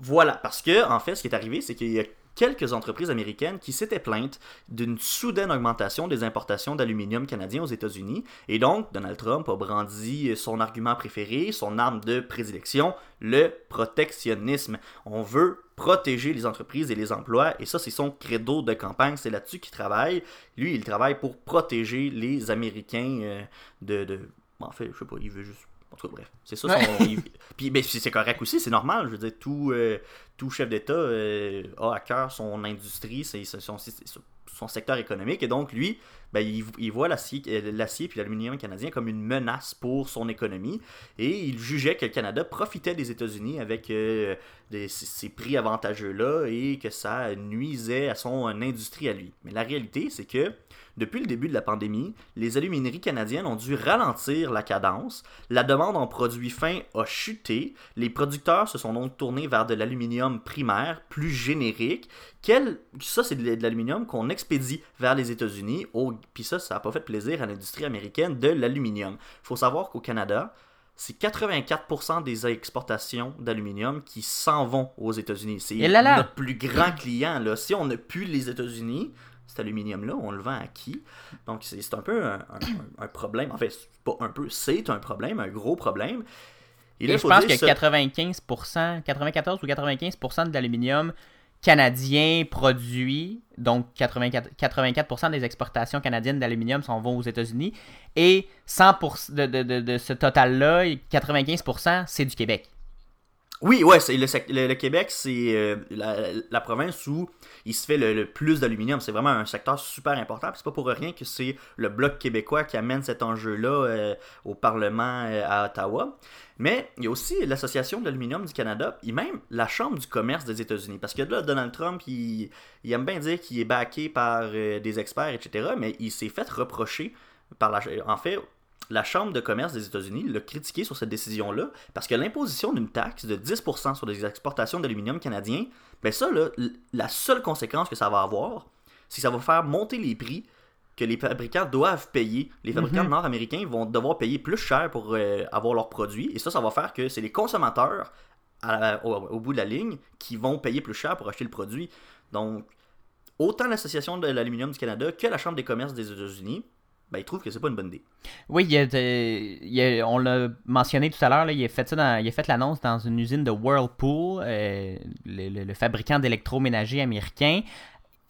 Voilà, parce que, en fait, ce qui est arrivé, c'est qu'il y a quelques entreprises américaines qui s'étaient plaintes d'une soudaine augmentation des importations d'aluminium canadien aux États-Unis. Et donc, Donald Trump a brandi son argument préféré, son arme de prédilection, le protectionnisme. On veut protéger les entreprises et les emplois, et ça, c'est son credo de campagne, c'est là-dessus qu'il travaille. Lui, il travaille pour protéger les Américains euh, de, de... En fait, je sais pas, il veut juste... En tout cas, bref, c'est ça son... Puis ben, c'est c'est correct aussi, c'est normal. Je veux dire, tout, euh, tout chef d'État euh, a à cœur son industrie, son, secteur économique. Et donc, lui, ben, il, voit l'acier puis l'aluminium canadien comme une menace pour son économie. Et il jugeait que le Canada profitait des États-Unis avec euh, ces prix avantageux-là et que ça nuisait à son industrie à lui. Mais la réalité, c'est que depuis le début de la pandémie, les alumineries canadiennes ont dû ralentir la cadence, la demande en produits fins a chuté, les producteurs se sont donc tournés vers de l'aluminium primaire, plus générique. Quel... Ça, c'est de l'aluminium qu'on expédie vers les États-Unis. Oh, Puis ça, ça n'a pas fait plaisir à l'industrie américaine de l'aluminium. Il faut savoir qu'au Canada, c'est 84% des exportations d'aluminium qui s'en vont aux États-Unis. C'est notre plus grand client. Là. Si on n'a plus les États-Unis, cet aluminium-là, on le vend à qui? Donc c'est un peu un, un- un problème. En fait, pas un peu, c'est un problème, un gros problème. Et là, je pense que ça- 95%, 94 ou 95% de l'aluminium canadien produit, donc 84%, 84% des exportations canadiennes d'aluminium s'en vont aux États-Unis, et 100% de, de- de- de ce total-là, 95%, c'est du Québec. Oui, ouais, le, le- le Québec, c'est euh, la, province où il se fait le, plus d'aluminium. C'est vraiment un secteur super important. C'est pas pour rien que c'est le Bloc québécois qui amène cet enjeu-là euh, au Parlement euh, à Ottawa. Mais il y a aussi l'Association de l'aluminium du Canada et même la Chambre du commerce des États-Unis. Parce que là, Donald Trump, il, aime bien dire qu'il est backé par des experts, etc. Mais il s'est fait reprocher par la... En fait, la Chambre de commerce des États-Unis l'a critiqué sur cette décision-là parce que l'imposition d'une taxe de 10% sur les exportations d'aluminium canadien, ben ça, là, la seule conséquence que ça va avoir, c'est que ça va faire monter les prix que les fabricants doivent payer. Les fabricants nord-américains vont devoir payer plus cher pour euh, avoir leurs produits. Et ça, ça va faire que c'est les consommateurs, la- au, au bout de la ligne, qui vont payer plus cher pour acheter le produit. Donc, autant l'Association de l'aluminium du Canada que la Chambre des commerces des États-Unis, ben, ils trouvent que c'est pas une bonne idée. Oui, il a il on l'a mentionné tout à l'heure, là, il a fait ça dans- il a fait l'annonce dans une usine de Whirlpool, euh, le, le- le fabricant d'électroménager américain.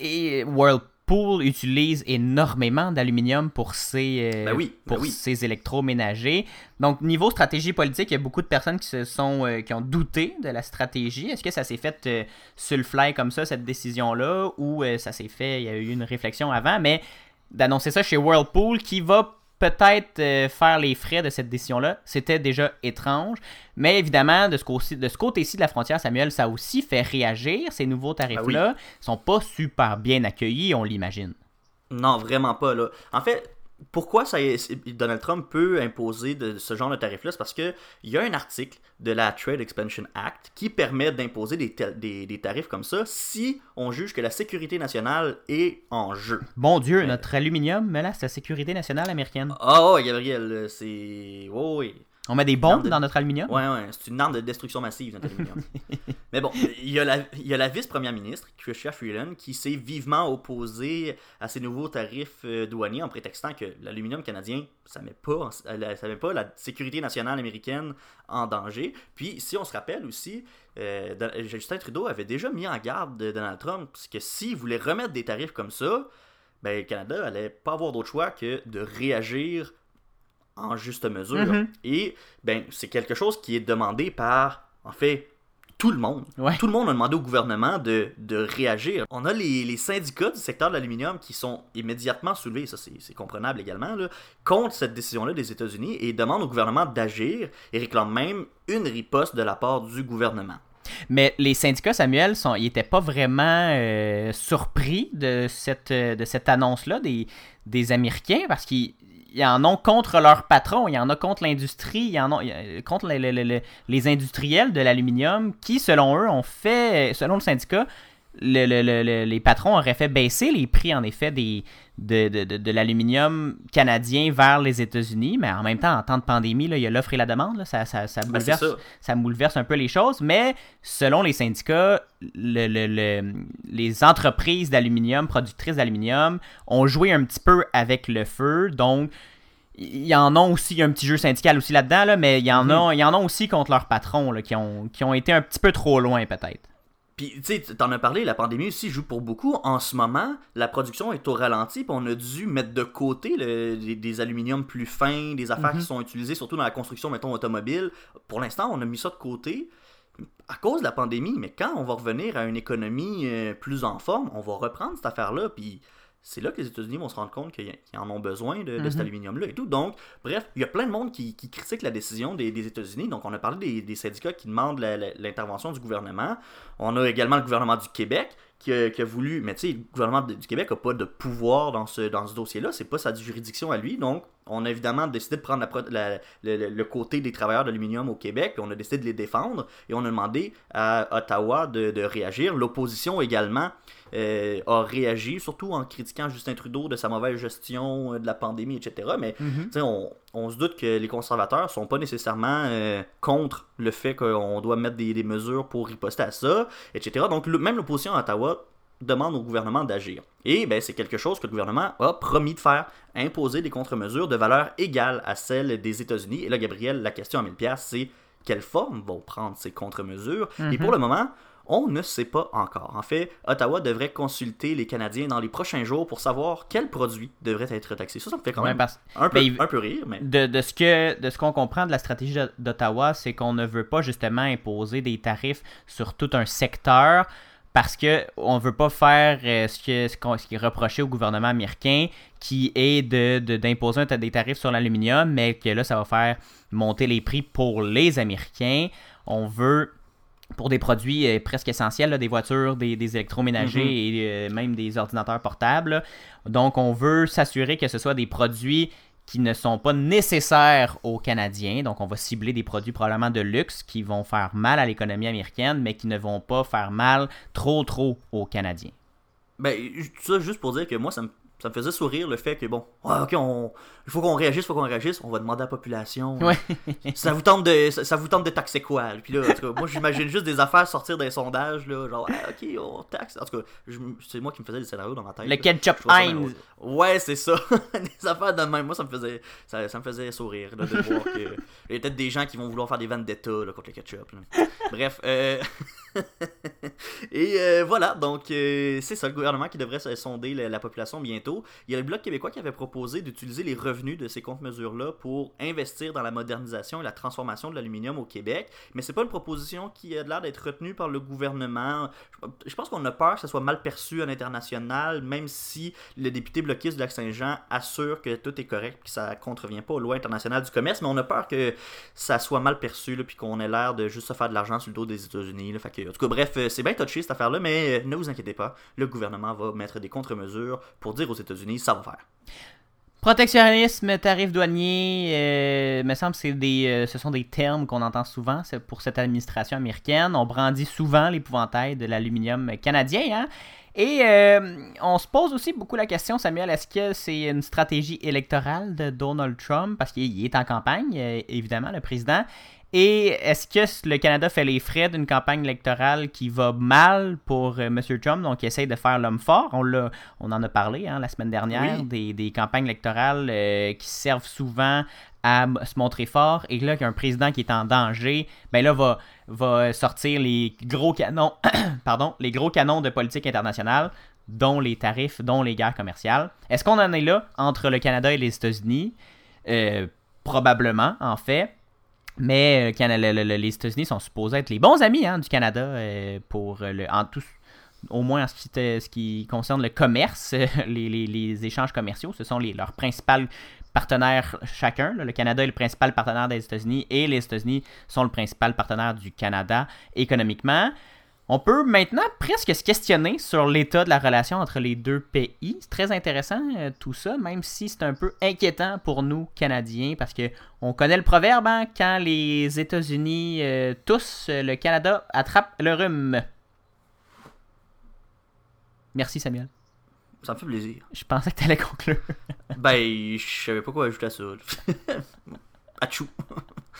Et Whirlpool utilise énormément d'aluminium pour ses, euh, Ben oui, ben pour oui. ses électroménagers. Donc, niveau stratégie politique, il y a beaucoup de personnes qui se sont euh, qui ont douté de la stratégie. Est-ce que ça s'est fait euh, sur le fly comme ça, cette décision-là, ou euh, ça s'est fait, il y a eu une réflexion avant, mais d'annoncer ça chez Whirlpool qui va peut-être euh, faire les frais de cette décision-là. C'était déjà étrange. Mais évidemment, de ce, côté, de ce côté-ci de la frontière, Samuel, ça a aussi fait réagir. Ces nouveaux tarifs-là sont pas super bien accueillis, on l'imagine. Non, vraiment pas. Là. En fait, pourquoi ça, Donald Trump peut imposer de, ce genre de tarif-là, c'est parce qu'il y a un article de la Trade Expansion Act qui permet d'imposer des, tel- des, des tarifs comme ça si on juge que la sécurité nationale est en jeu. Bon Dieu, notre aluminium menace la sécurité nationale américaine. Ah ouais, Gabriel, euh, c'est... Oh, oui. On met des bombes de- dans notre aluminium? Ouais, ouais, c'est une arme de destruction massive, notre aluminium. Mais bon, il y a la, il y a la vice-première ministre, Chrystia Freeland, qui s'est vivement opposée à ces nouveaux tarifs euh, douaniers en prétextant que l'aluminium canadien, ça met pas, euh, ça met pas la sécurité nationale américaine en danger. Puis, si on se rappelle aussi, euh, Justin Trudeau avait déjà mis en garde de Donald Trump que s'il voulait remettre des tarifs comme ça, ben, le Canada allait pas avoir d'autre choix que de réagir en juste mesure. Mhm. Et ben, c'est quelque chose qui est demandé par, en fait, tout le monde. Ouais. Tout le monde a demandé au gouvernement de, de réagir. On a les, les syndicats du secteur de l'aluminium qui sont immédiatement soulevés, ça c'est comprenable également, là, contre cette décision-là des États-Unis et demandent au gouvernement d'agir et réclament même une riposte de la part du gouvernement. Mais les syndicats, Samuel, sont, ils n'étaient pas vraiment euh, surpris de cette, de cette annonce-là des, des Américains parce qu'ils ils en ont contre leurs patrons, il y en a contre l'industrie, il y en a il y contre les- les industriels de l'aluminium qui, selon eux, ont fait, selon le syndicat, le- le- le- le- les patrons auraient fait baisser les prix, en effet, des, de, de, de, de l'aluminium canadien vers les États-Unis. Mais en même temps, en temps de pandémie, là, il y a l'offre et la demande. là, ça, ça, ça, Ben, bouleverse, ça. ça bouleverse un peu les choses. Mais selon les syndicats, le- le- le- les entreprises d'aluminium, productrices d'aluminium, ont joué un petit peu avec le feu. Donc, il y en a aussi, il y a un petit jeu syndical aussi là-dedans, là, mais il y, en Mhm. a, il y en a aussi contre leurs patrons là, qui, ont, qui ont été un petit peu trop loin, peut-être. Puis, tu sais, t'en as parlé, la pandémie aussi joue pour beaucoup. En ce moment, la production est au ralenti, puis on a dû mettre de côté le- des, des aluminiums plus fins, des affaires qui sont utilisées surtout dans la construction, mettons, automobile. Pour l'instant, on a mis ça de côté à cause de la pandémie, mais quand on va revenir à une économie euh, plus en forme, on va reprendre cette affaire-là, puis c'est là que les États-Unis vont se rendre compte qu'ils en ont besoin de, de cet Mhm. aluminium-là et tout. Donc, bref, il y a plein de monde qui, qui critique la décision des, des États-Unis. Donc, on a parlé des, des syndicats qui demandent l'intervention du gouvernement. On a également le gouvernement du Québec qui a, qui a voulu. Mais tu sais, le gouvernement du Québec n'a pas de pouvoir dans ce, dans ce dossier-là. C'est pas sa juridiction à lui. Donc, on a évidemment décidé de prendre la pro- la- le, côté des travailleurs d'aluminium au Québec. Puis on a décidé de les défendre. Et on a demandé à Ottawa de, de réagir. L'opposition également euh, a réagi, surtout en critiquant Justin Trudeau de sa mauvaise gestion euh, de la pandémie, etc. Mais sais, on, on se doute que les conservateurs sont pas nécessairement euh, contre le fait qu'on doit mettre des, des mesures pour riposter à ça, etc. Donc le- même l'opposition à Ottawa demande au gouvernement d'agir. Et ben, c'est quelque chose que le gouvernement a promis de faire, imposer des contre-mesures de valeur égale à celle des États-Unis. Et là, Gabriel, la question à 1000 pièces, c'est quelle forme vont prendre ces contre-mesures? Et pour le moment, on ne sait pas encore. En fait, Ottawa devrait consulter les Canadiens dans les prochains jours pour savoir quels produits devraient être taxés. Ça, ça me fait quand Ouais, même parce- un, peu, Ben, un peu rire, mais... de, de ce que de ce qu'on comprend de la stratégie d'O- d'Ottawa, c'est qu'on ne veut pas justement imposer des tarifs sur tout un secteur parce que on veut pas faire euh, ce, que, ce, qu'on- ce qui est reproché au gouvernement américain, qui est de de- d'imposer ta- des tarifs sur l'aluminium, mais que là ça va faire monter les prix pour les Américains. On veut pour des produits euh, presque essentiels, là, des voitures, des, des électroménagers et euh, même des ordinateurs portables. Donc, on veut s'assurer que ce soit des produits qui ne sont pas nécessaires aux Canadiens. Donc, on va cibler des produits probablement de luxe qui vont faire mal à l'économie américaine, mais qui ne vont pas faire mal trop, trop aux Canadiens. Ben, ça, juste pour dire que moi, ça me, ça me faisait sourire le fait que, bon, ok, on, il faut qu'on réagisse, il faut qu'on réagisse, on va demander à la population. Ouais. ça, vous tente de, ça, ça vous tente de taxer quoi? Puis là, en tout cas, moi, j'imagine juste des affaires sortir des sondages, là, genre, ah, ok, on taxe. En tout cas, c'est moi qui me faisais des scénarios dans ma tête. Le là. ketchup Heinz. Ouais, c'est ça. des affaires de même. Moi, ça me faisait, ça, ça me faisait sourire là, de voir que. Il y a peut-être des gens qui vont vouloir faire des vendettas là, contre le ketchup. là. Bref. euh, Et euh, voilà, donc euh, c'est ça le gouvernement qui devrait sonder la, la population bientôt. Il y a le Bloc québécois qui avait proposé d'utiliser les revenus de ces contre-mesures-là pour investir dans la modernisation et la transformation de l'aluminium au Québec. Mais c'est pas une proposition qui a l'air d'être retenue par le gouvernement. Je, pense qu'on a peur que ça soit mal perçu à l'international, même si le député bloquiste du Lac-Saint-Jean assure que tout est correct, que ça contrevient pas aux lois internationales du commerce, mais on a peur que ça soit mal perçu, là, puis qu'on ait l'air de juste se faire de l'argent sur le dos des États-Unis. là. Fait que, en tout cas, bref, euh, c'est bien touché cette affaire-là, mais euh, ne vous inquiétez pas, le gouvernement va mettre des contre-mesures pour dire aux États-Unis, ça va faire. Protectionnisme, tarifs douaniers, euh, me semble que euh, ce sont des termes qu'on entend souvent pour cette administration américaine. On brandit souvent l'épouvantail de l'aluminium canadien. Hein? Et euh, on se pose aussi beaucoup la question, Samuel, est-ce que c'est une stratégie électorale de Donald Trump? Parce qu'il est en campagne, évidemment, le président. Et est-ce que le Canada fait les frais d'une campagne électorale qui va mal pour euh, M. Trump, donc il essaye de faire l'homme fort? On, l'a- on en a parlé hein, la semaine dernière, Oui. des, des campagnes électorales euh, qui servent souvent à se montrer fort. Et là, qu'un président qui est en danger, ben là, va, va sortir les gros canons, pardon, les gros canons de politique internationale, dont les tarifs, dont les guerres commerciales. Est-ce qu'on en est là entre le Canada et les États-Unis? Euh, probablement, en fait. Mais euh, les États-Unis sont supposés être les bons amis hein, du Canada euh, pour euh, en tout, au moins en ce qui, concerne le commerce, les, échanges commerciaux, ce sont leurs principaux partenaires chacun. Le Canada est le principal partenaire des États-Unis et les États-Unis sont le principal partenaire du Canada économiquement. On peut maintenant presque se questionner sur l'état de la relation entre les deux pays. C'est très intéressant euh, tout ça, même si c'est un peu inquiétant pour nous Canadiens, parce que on connaît le proverbe hein, quand les États-Unis euh, toussent, le Canada attrape le rhume. Merci Samuel. Ça me fait plaisir. Je pensais que tu allais conclure. Ben, je savais pas quoi ajouter à ça. Achou.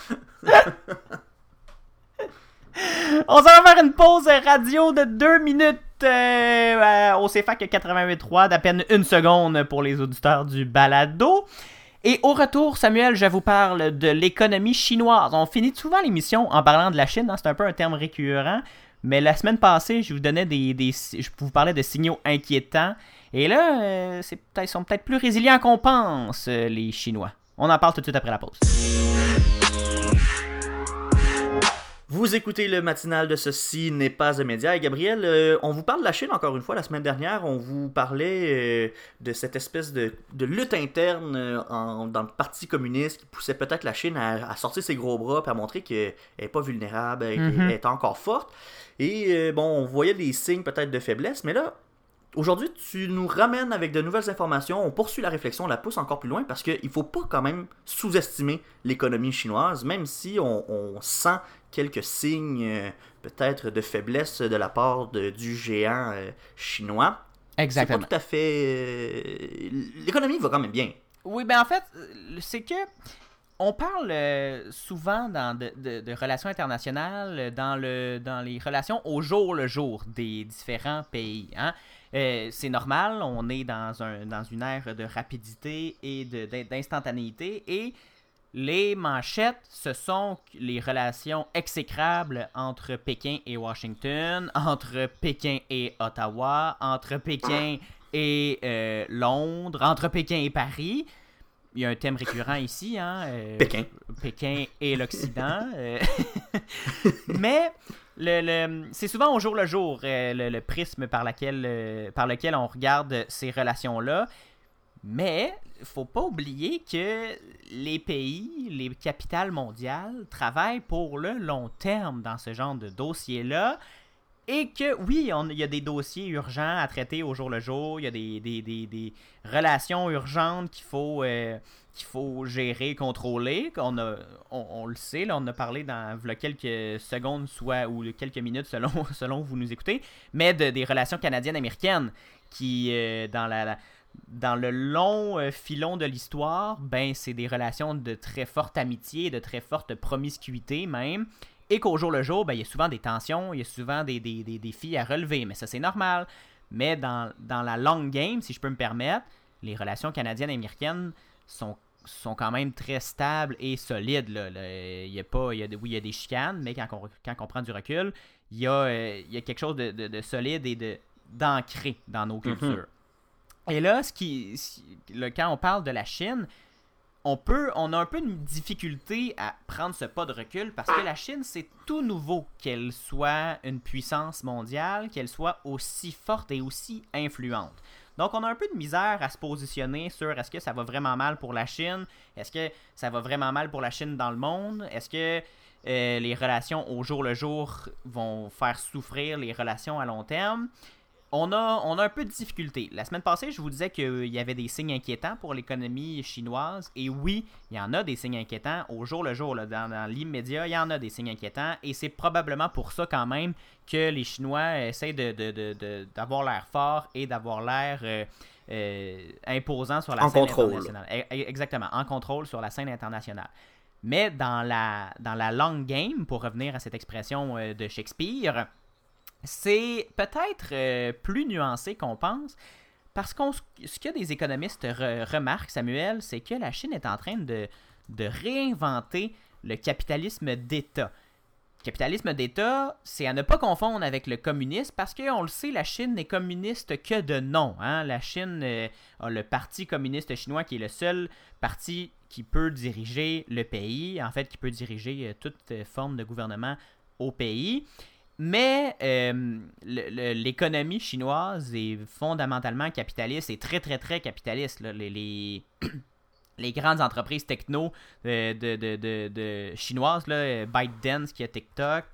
On va faire une pause radio de deux minutes euh, euh, au CFAC 88.3 d'à peine une seconde pour les auditeurs du balado. Et au retour, Samuel, je vous parle de l'économie chinoise. On finit souvent l'émission en parlant de la Chine, hein, c'est un peu un terme récurrent. Mais la semaine passée, je vous donnais des, parlais de signaux inquiétants. Et là, euh, ils sont peut-être plus résilients qu'on pense, les Chinois. On en parle tout de suite après la pause. Vous écoutez le matinal de Ceci n'est pas un média. Et Gabriel, euh, on vous parle de la Chine encore une fois. La semaine dernière, on vous parlait euh, de cette espèce de, de lutte interne euh, en- dans le Parti communiste qui poussait peut-être la Chine à, à sortir ses gros bras et à montrer qu'elle n'est pas vulnérable, qu'elle Mhm. est encore forte. Et bon, on voyait des signes peut-être de faiblesse, mais là, Aujourd'hui, tu nous ramènes avec de nouvelles informations, on poursuit la réflexion, on la pousse encore plus loin parce qu'il ne faut pas quand même sous-estimer l'économie chinoise, même si on, on sent quelques signes euh, peut-être de faiblesse de la part de- du géant euh, chinois. C'est pas Exactement. tout à fait... euh, L'économie va quand même bien. Oui, ben en fait, c'est que on parle euh, souvent dans de, de- de relations internationales, dans, le, dans les relations au jour le jour des différents pays. hein. Euh, c'est normal, on est dans, un, dans une ère de rapidité et d'instantanéité et les manchettes, ce sont les relations exécrables entre Pékin et Washington, entre Pékin et Ottawa, entre Pékin et euh, Londres, entre Pékin et Paris. Il y a un thème récurrent ici, hein, euh, Pékin. Pékin et l'Occident. euh. Mais le, le- c'est souvent au jour le jour le, le prisme par, laquelle, par lequel on regarde ces relations-là. Mais faut pas oublier que les pays, les capitales mondiales travaillent pour le long terme dans ce genre de dossier-là. Et que oui, on- il y a des dossiers urgents à traiter au jour le jour, il y a des, des- des- relations urgentes qu'il faut, euh, qu'il faut gérer, contrôler. On, a, on, le sait, là, on a parlé dans quelques secondes soit, ou quelques minutes selon, selon vous nous écoutez, mais de, des relations canadiennes-américaines qui, euh, dans la- dans le long euh, filon de l'histoire, ben c'est des relations de très forte amitié, de très forte promiscuité même, et qu'au jour le jour, ben, il y a souvent des tensions, il y a souvent des, des, des défis à relever, mais ça c'est normal. Mais dans, dans la long game, si je peux me permettre, les relations canadiennes et américaines sont, sont quand même très stables et solides. Là. Le- il y a pas, il y a, oui, il y a des chicanes, mais quand on, quand on prend du recul, il y a, euh, il y a quelque chose de, de- de solide et de, d'ancré dans nos cultures. Et là, ce qui, le- quand on parle de la Chine, on peut, on a un peu une difficulté à prendre ce pas de recul parce que la Chine, c'est tout nouveau qu'elle soit une puissance mondiale, qu'elle soit aussi forte et aussi influente. Donc, on a un peu de misère à se positionner sur est-ce que ça va vraiment mal pour la Chine, est-ce que ça va vraiment mal pour la Chine dans le monde, est-ce que euh, les relations au jour le jour vont faire souffrir les relations à long terme on a, on a un peu de difficulté. La semaine passée, je vous disais qu'il y avait des signes inquiétants pour l'économie chinoise. Et oui, il y en a des signes inquiétants au jour le jour. là. dans dans l'immédiat, il y en a des signes inquiétants. Et c'est probablement pour ça quand même que les Chinois essayent de, de- de- de- d'avoir l'air fort et d'avoir l'air euh, euh, imposant sur la En scène contrôle. internationale. E- e- Exactement, en contrôle sur la scène internationale. Mais dans la, dans la long game, pour revenir à cette expression euh, de Shakespeare, c'est peut-être euh, plus nuancé qu'on pense. Parce qu'on ce que des économistes re- remarquent, Samuel, c'est que la Chine est en train de, réinventer le capitalisme d'État. Capitalisme d'État, c'est à ne pas confondre avec le communisme parce qu'on le sait, la Chine n'est communiste que de nom. hein. La Chine euh, a le Parti communiste chinois qui est le seul parti qui peut diriger le pays, en fait, qui peut diriger euh, toute forme de gouvernement au pays. Mais euh, l'économie chinoise est fondamentalement capitaliste et très très très capitaliste. Les, grandes entreprises techno euh, de, de, chinoises, là, euh, ByteDance qui a TikTok,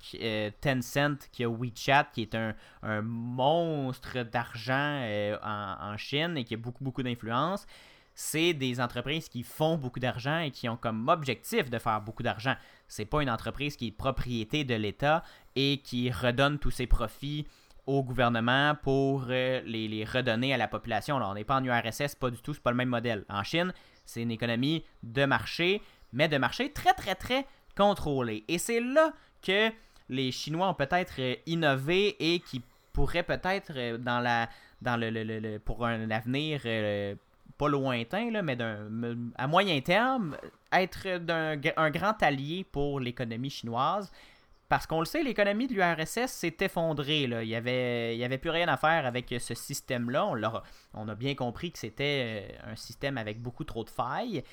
Tencent qui a WeChat, qui est un, monstre d'argent en, en Chine et qui a beaucoup, beaucoup d'influence. C'est des entreprises qui font beaucoup d'argent et qui ont comme objectif de faire beaucoup d'argent. C'est pas une entreprise qui est propriété de l'État et qui redonne tous ses profits au gouvernement pour euh, les, redonner à la population. Là, on n'est pas en URSS, pas du tout, c'est pas le même modèle. En Chine, c'est une économie de marché, mais de marché très très très contrôlée. Et c'est là que les Chinois ont peut-être euh, innové et qui pourraient peut-être euh, dans la dans le, le- le- pour un avenir pas lointain là, mais à moyen terme être un grand allié pour l'économie chinoise parce qu'on le sait, l'économie de l'URSS s'est effondrée. Là. Il n'y avait, avait plus rien à faire avec ce système-là. On, on a bien compris que c'était euh, un système avec beaucoup trop de failles.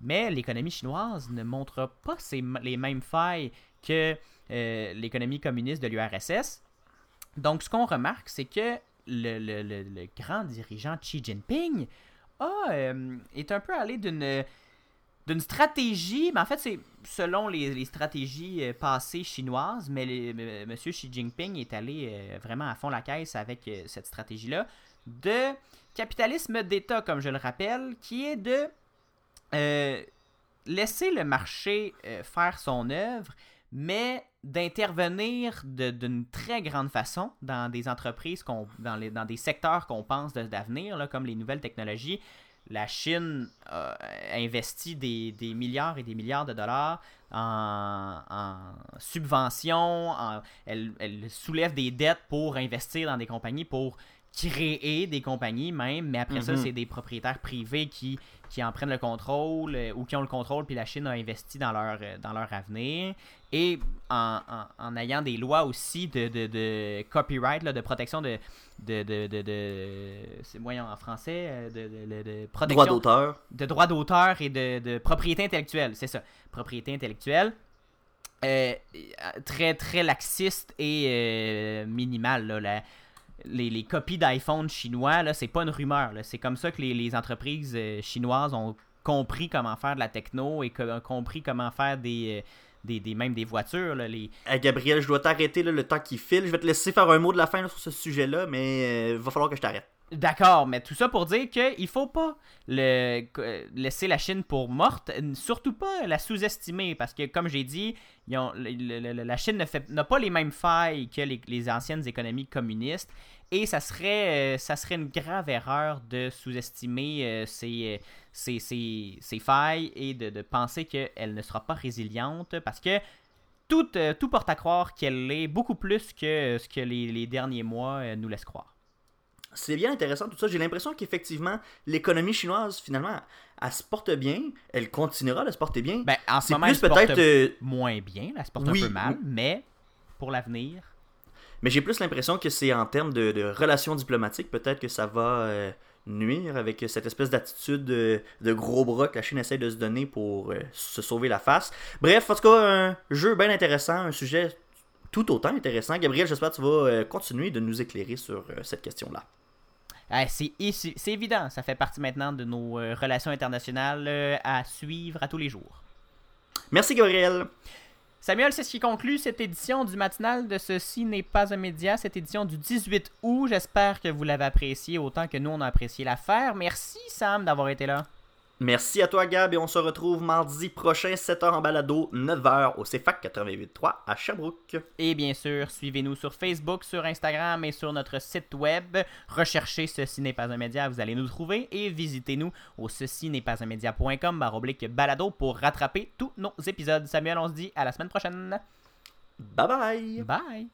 Mais l'économie chinoise ne montre pas les mêmes failles que euh, l'économie communiste de l'URSS. Donc, ce qu'on remarque, c'est que le- le- le grand dirigeant Xi Jinping a, euh, est un peu allé d'une d'une stratégie, mais en fait, c'est selon les, stratégies euh, passées chinoises, mais M. Xi Jinping est allé euh, vraiment à fond la caisse avec euh, cette stratégie-là de capitalisme d'État, comme je le rappelle, qui est de laisser le marché faire son œuvre, mais d'intervenir d'une très grande façon dans des entreprises, dans, les, dans des secteurs qu'on pense d'avenir, comme les nouvelles technologies. La Chine a investi des, des milliards et des milliards de dollars en, en subventions, en- elle, elle soulève des dettes pour investir dans des compagnies, pour créer des compagnies même, mais après ça, Mhm. c'est des propriétaires privés qui, qui en prennent le contrôle euh, ou qui ont le contrôle, puis la Chine a investi dans leur, euh, dans leur avenir. Et en, en- en ayant des lois aussi de, de, de copyright, là, de protection de. de, de, de, c'est moyen en français, euh, de, de, de- de protection Droit d'auteur. de droits d'auteur et de, de propriété intellectuelle, c'est ça, propriété intellectuelle. Euh, très très laxiste et euh, minimal là, la- les, les copies d'iPhone chinois là c'est pas une rumeur c'est comme ça que les, les entreprises euh, chinoises ont compris comment faire de la techno et que- ont compris comment faire des, euh, des, des- même des voitures là, les, Hey, Gabriel, je dois t'arrêter le temps qui file. Je vais te laisser faire un mot de la fin là, sur ce sujet-là, mais il va falloir que je t'arrête. D'accord, mais tout ça pour dire qu'il faut pas le, laisser la Chine pour morte, euh, surtout pas la sous-estimer, parce que comme j'ai dit, ils ont- le- le- le- la Chine ne fait- n'a pas les mêmes failles que les, les anciennes économies communistes, et ça serait, euh, ça serait une grave erreur de sous-estimer euh, ces, euh, ces, ces- ces failles et de, de penser qu'elle ne sera pas résiliente, parce que tout, euh, tout porte à croire qu'elle l'est beaucoup plus que ce que les, les derniers mois euh, nous laissent croire. C'est bien intéressant tout ça. J'ai l'impression qu'effectivement, l'économie chinoise, finalement, elle se porte bien. Elle continuera de se porter bien. Ben, en ce moment, plus elle se porte peut-être. euh, moins bien, elle se porte Oui, un peu mal, oui. mais pour l'avenir, Mais j'ai plus l'impression que c'est en termes de, de relations diplomatiques, peut-être que ça va euh, nuire avec cette espèce d'attitude de, de gros bras que la Chine essaie de se donner pour euh, se sauver la face. Bref, en tout cas, un jeu bien intéressant, un sujet tout autant intéressant. Gabriel, j'espère que tu vas euh, continuer de nous éclairer sur euh, cette question-là. euh, c'est évident, ça fait partie maintenant de nos euh, relations internationales euh, à suivre à tous les jours. Merci, Gabriel. Samuel, c'est ce qui conclut cette édition du matinal de Ceci n'est pas un média, cette édition du 18 août. J'espère que vous l'avez apprécié autant que nous on a apprécié l'affaire. Merci Sam d'avoir été là. Merci à toi, Gab, et on se retrouve mardi prochain, 7h en balado, 9h au CFAC 88.3 à Sherbrooke. Et bien sûr, suivez-nous sur Facebook, sur Instagram et sur notre site web. Recherchez Ceci n'est pas un média, vous allez nous trouver et visitez-nous au ceci n'est pas un média.com baroblique balado pour rattraper tous nos épisodes. Samuel, on se dit à la semaine prochaine. Bye bye! Bye!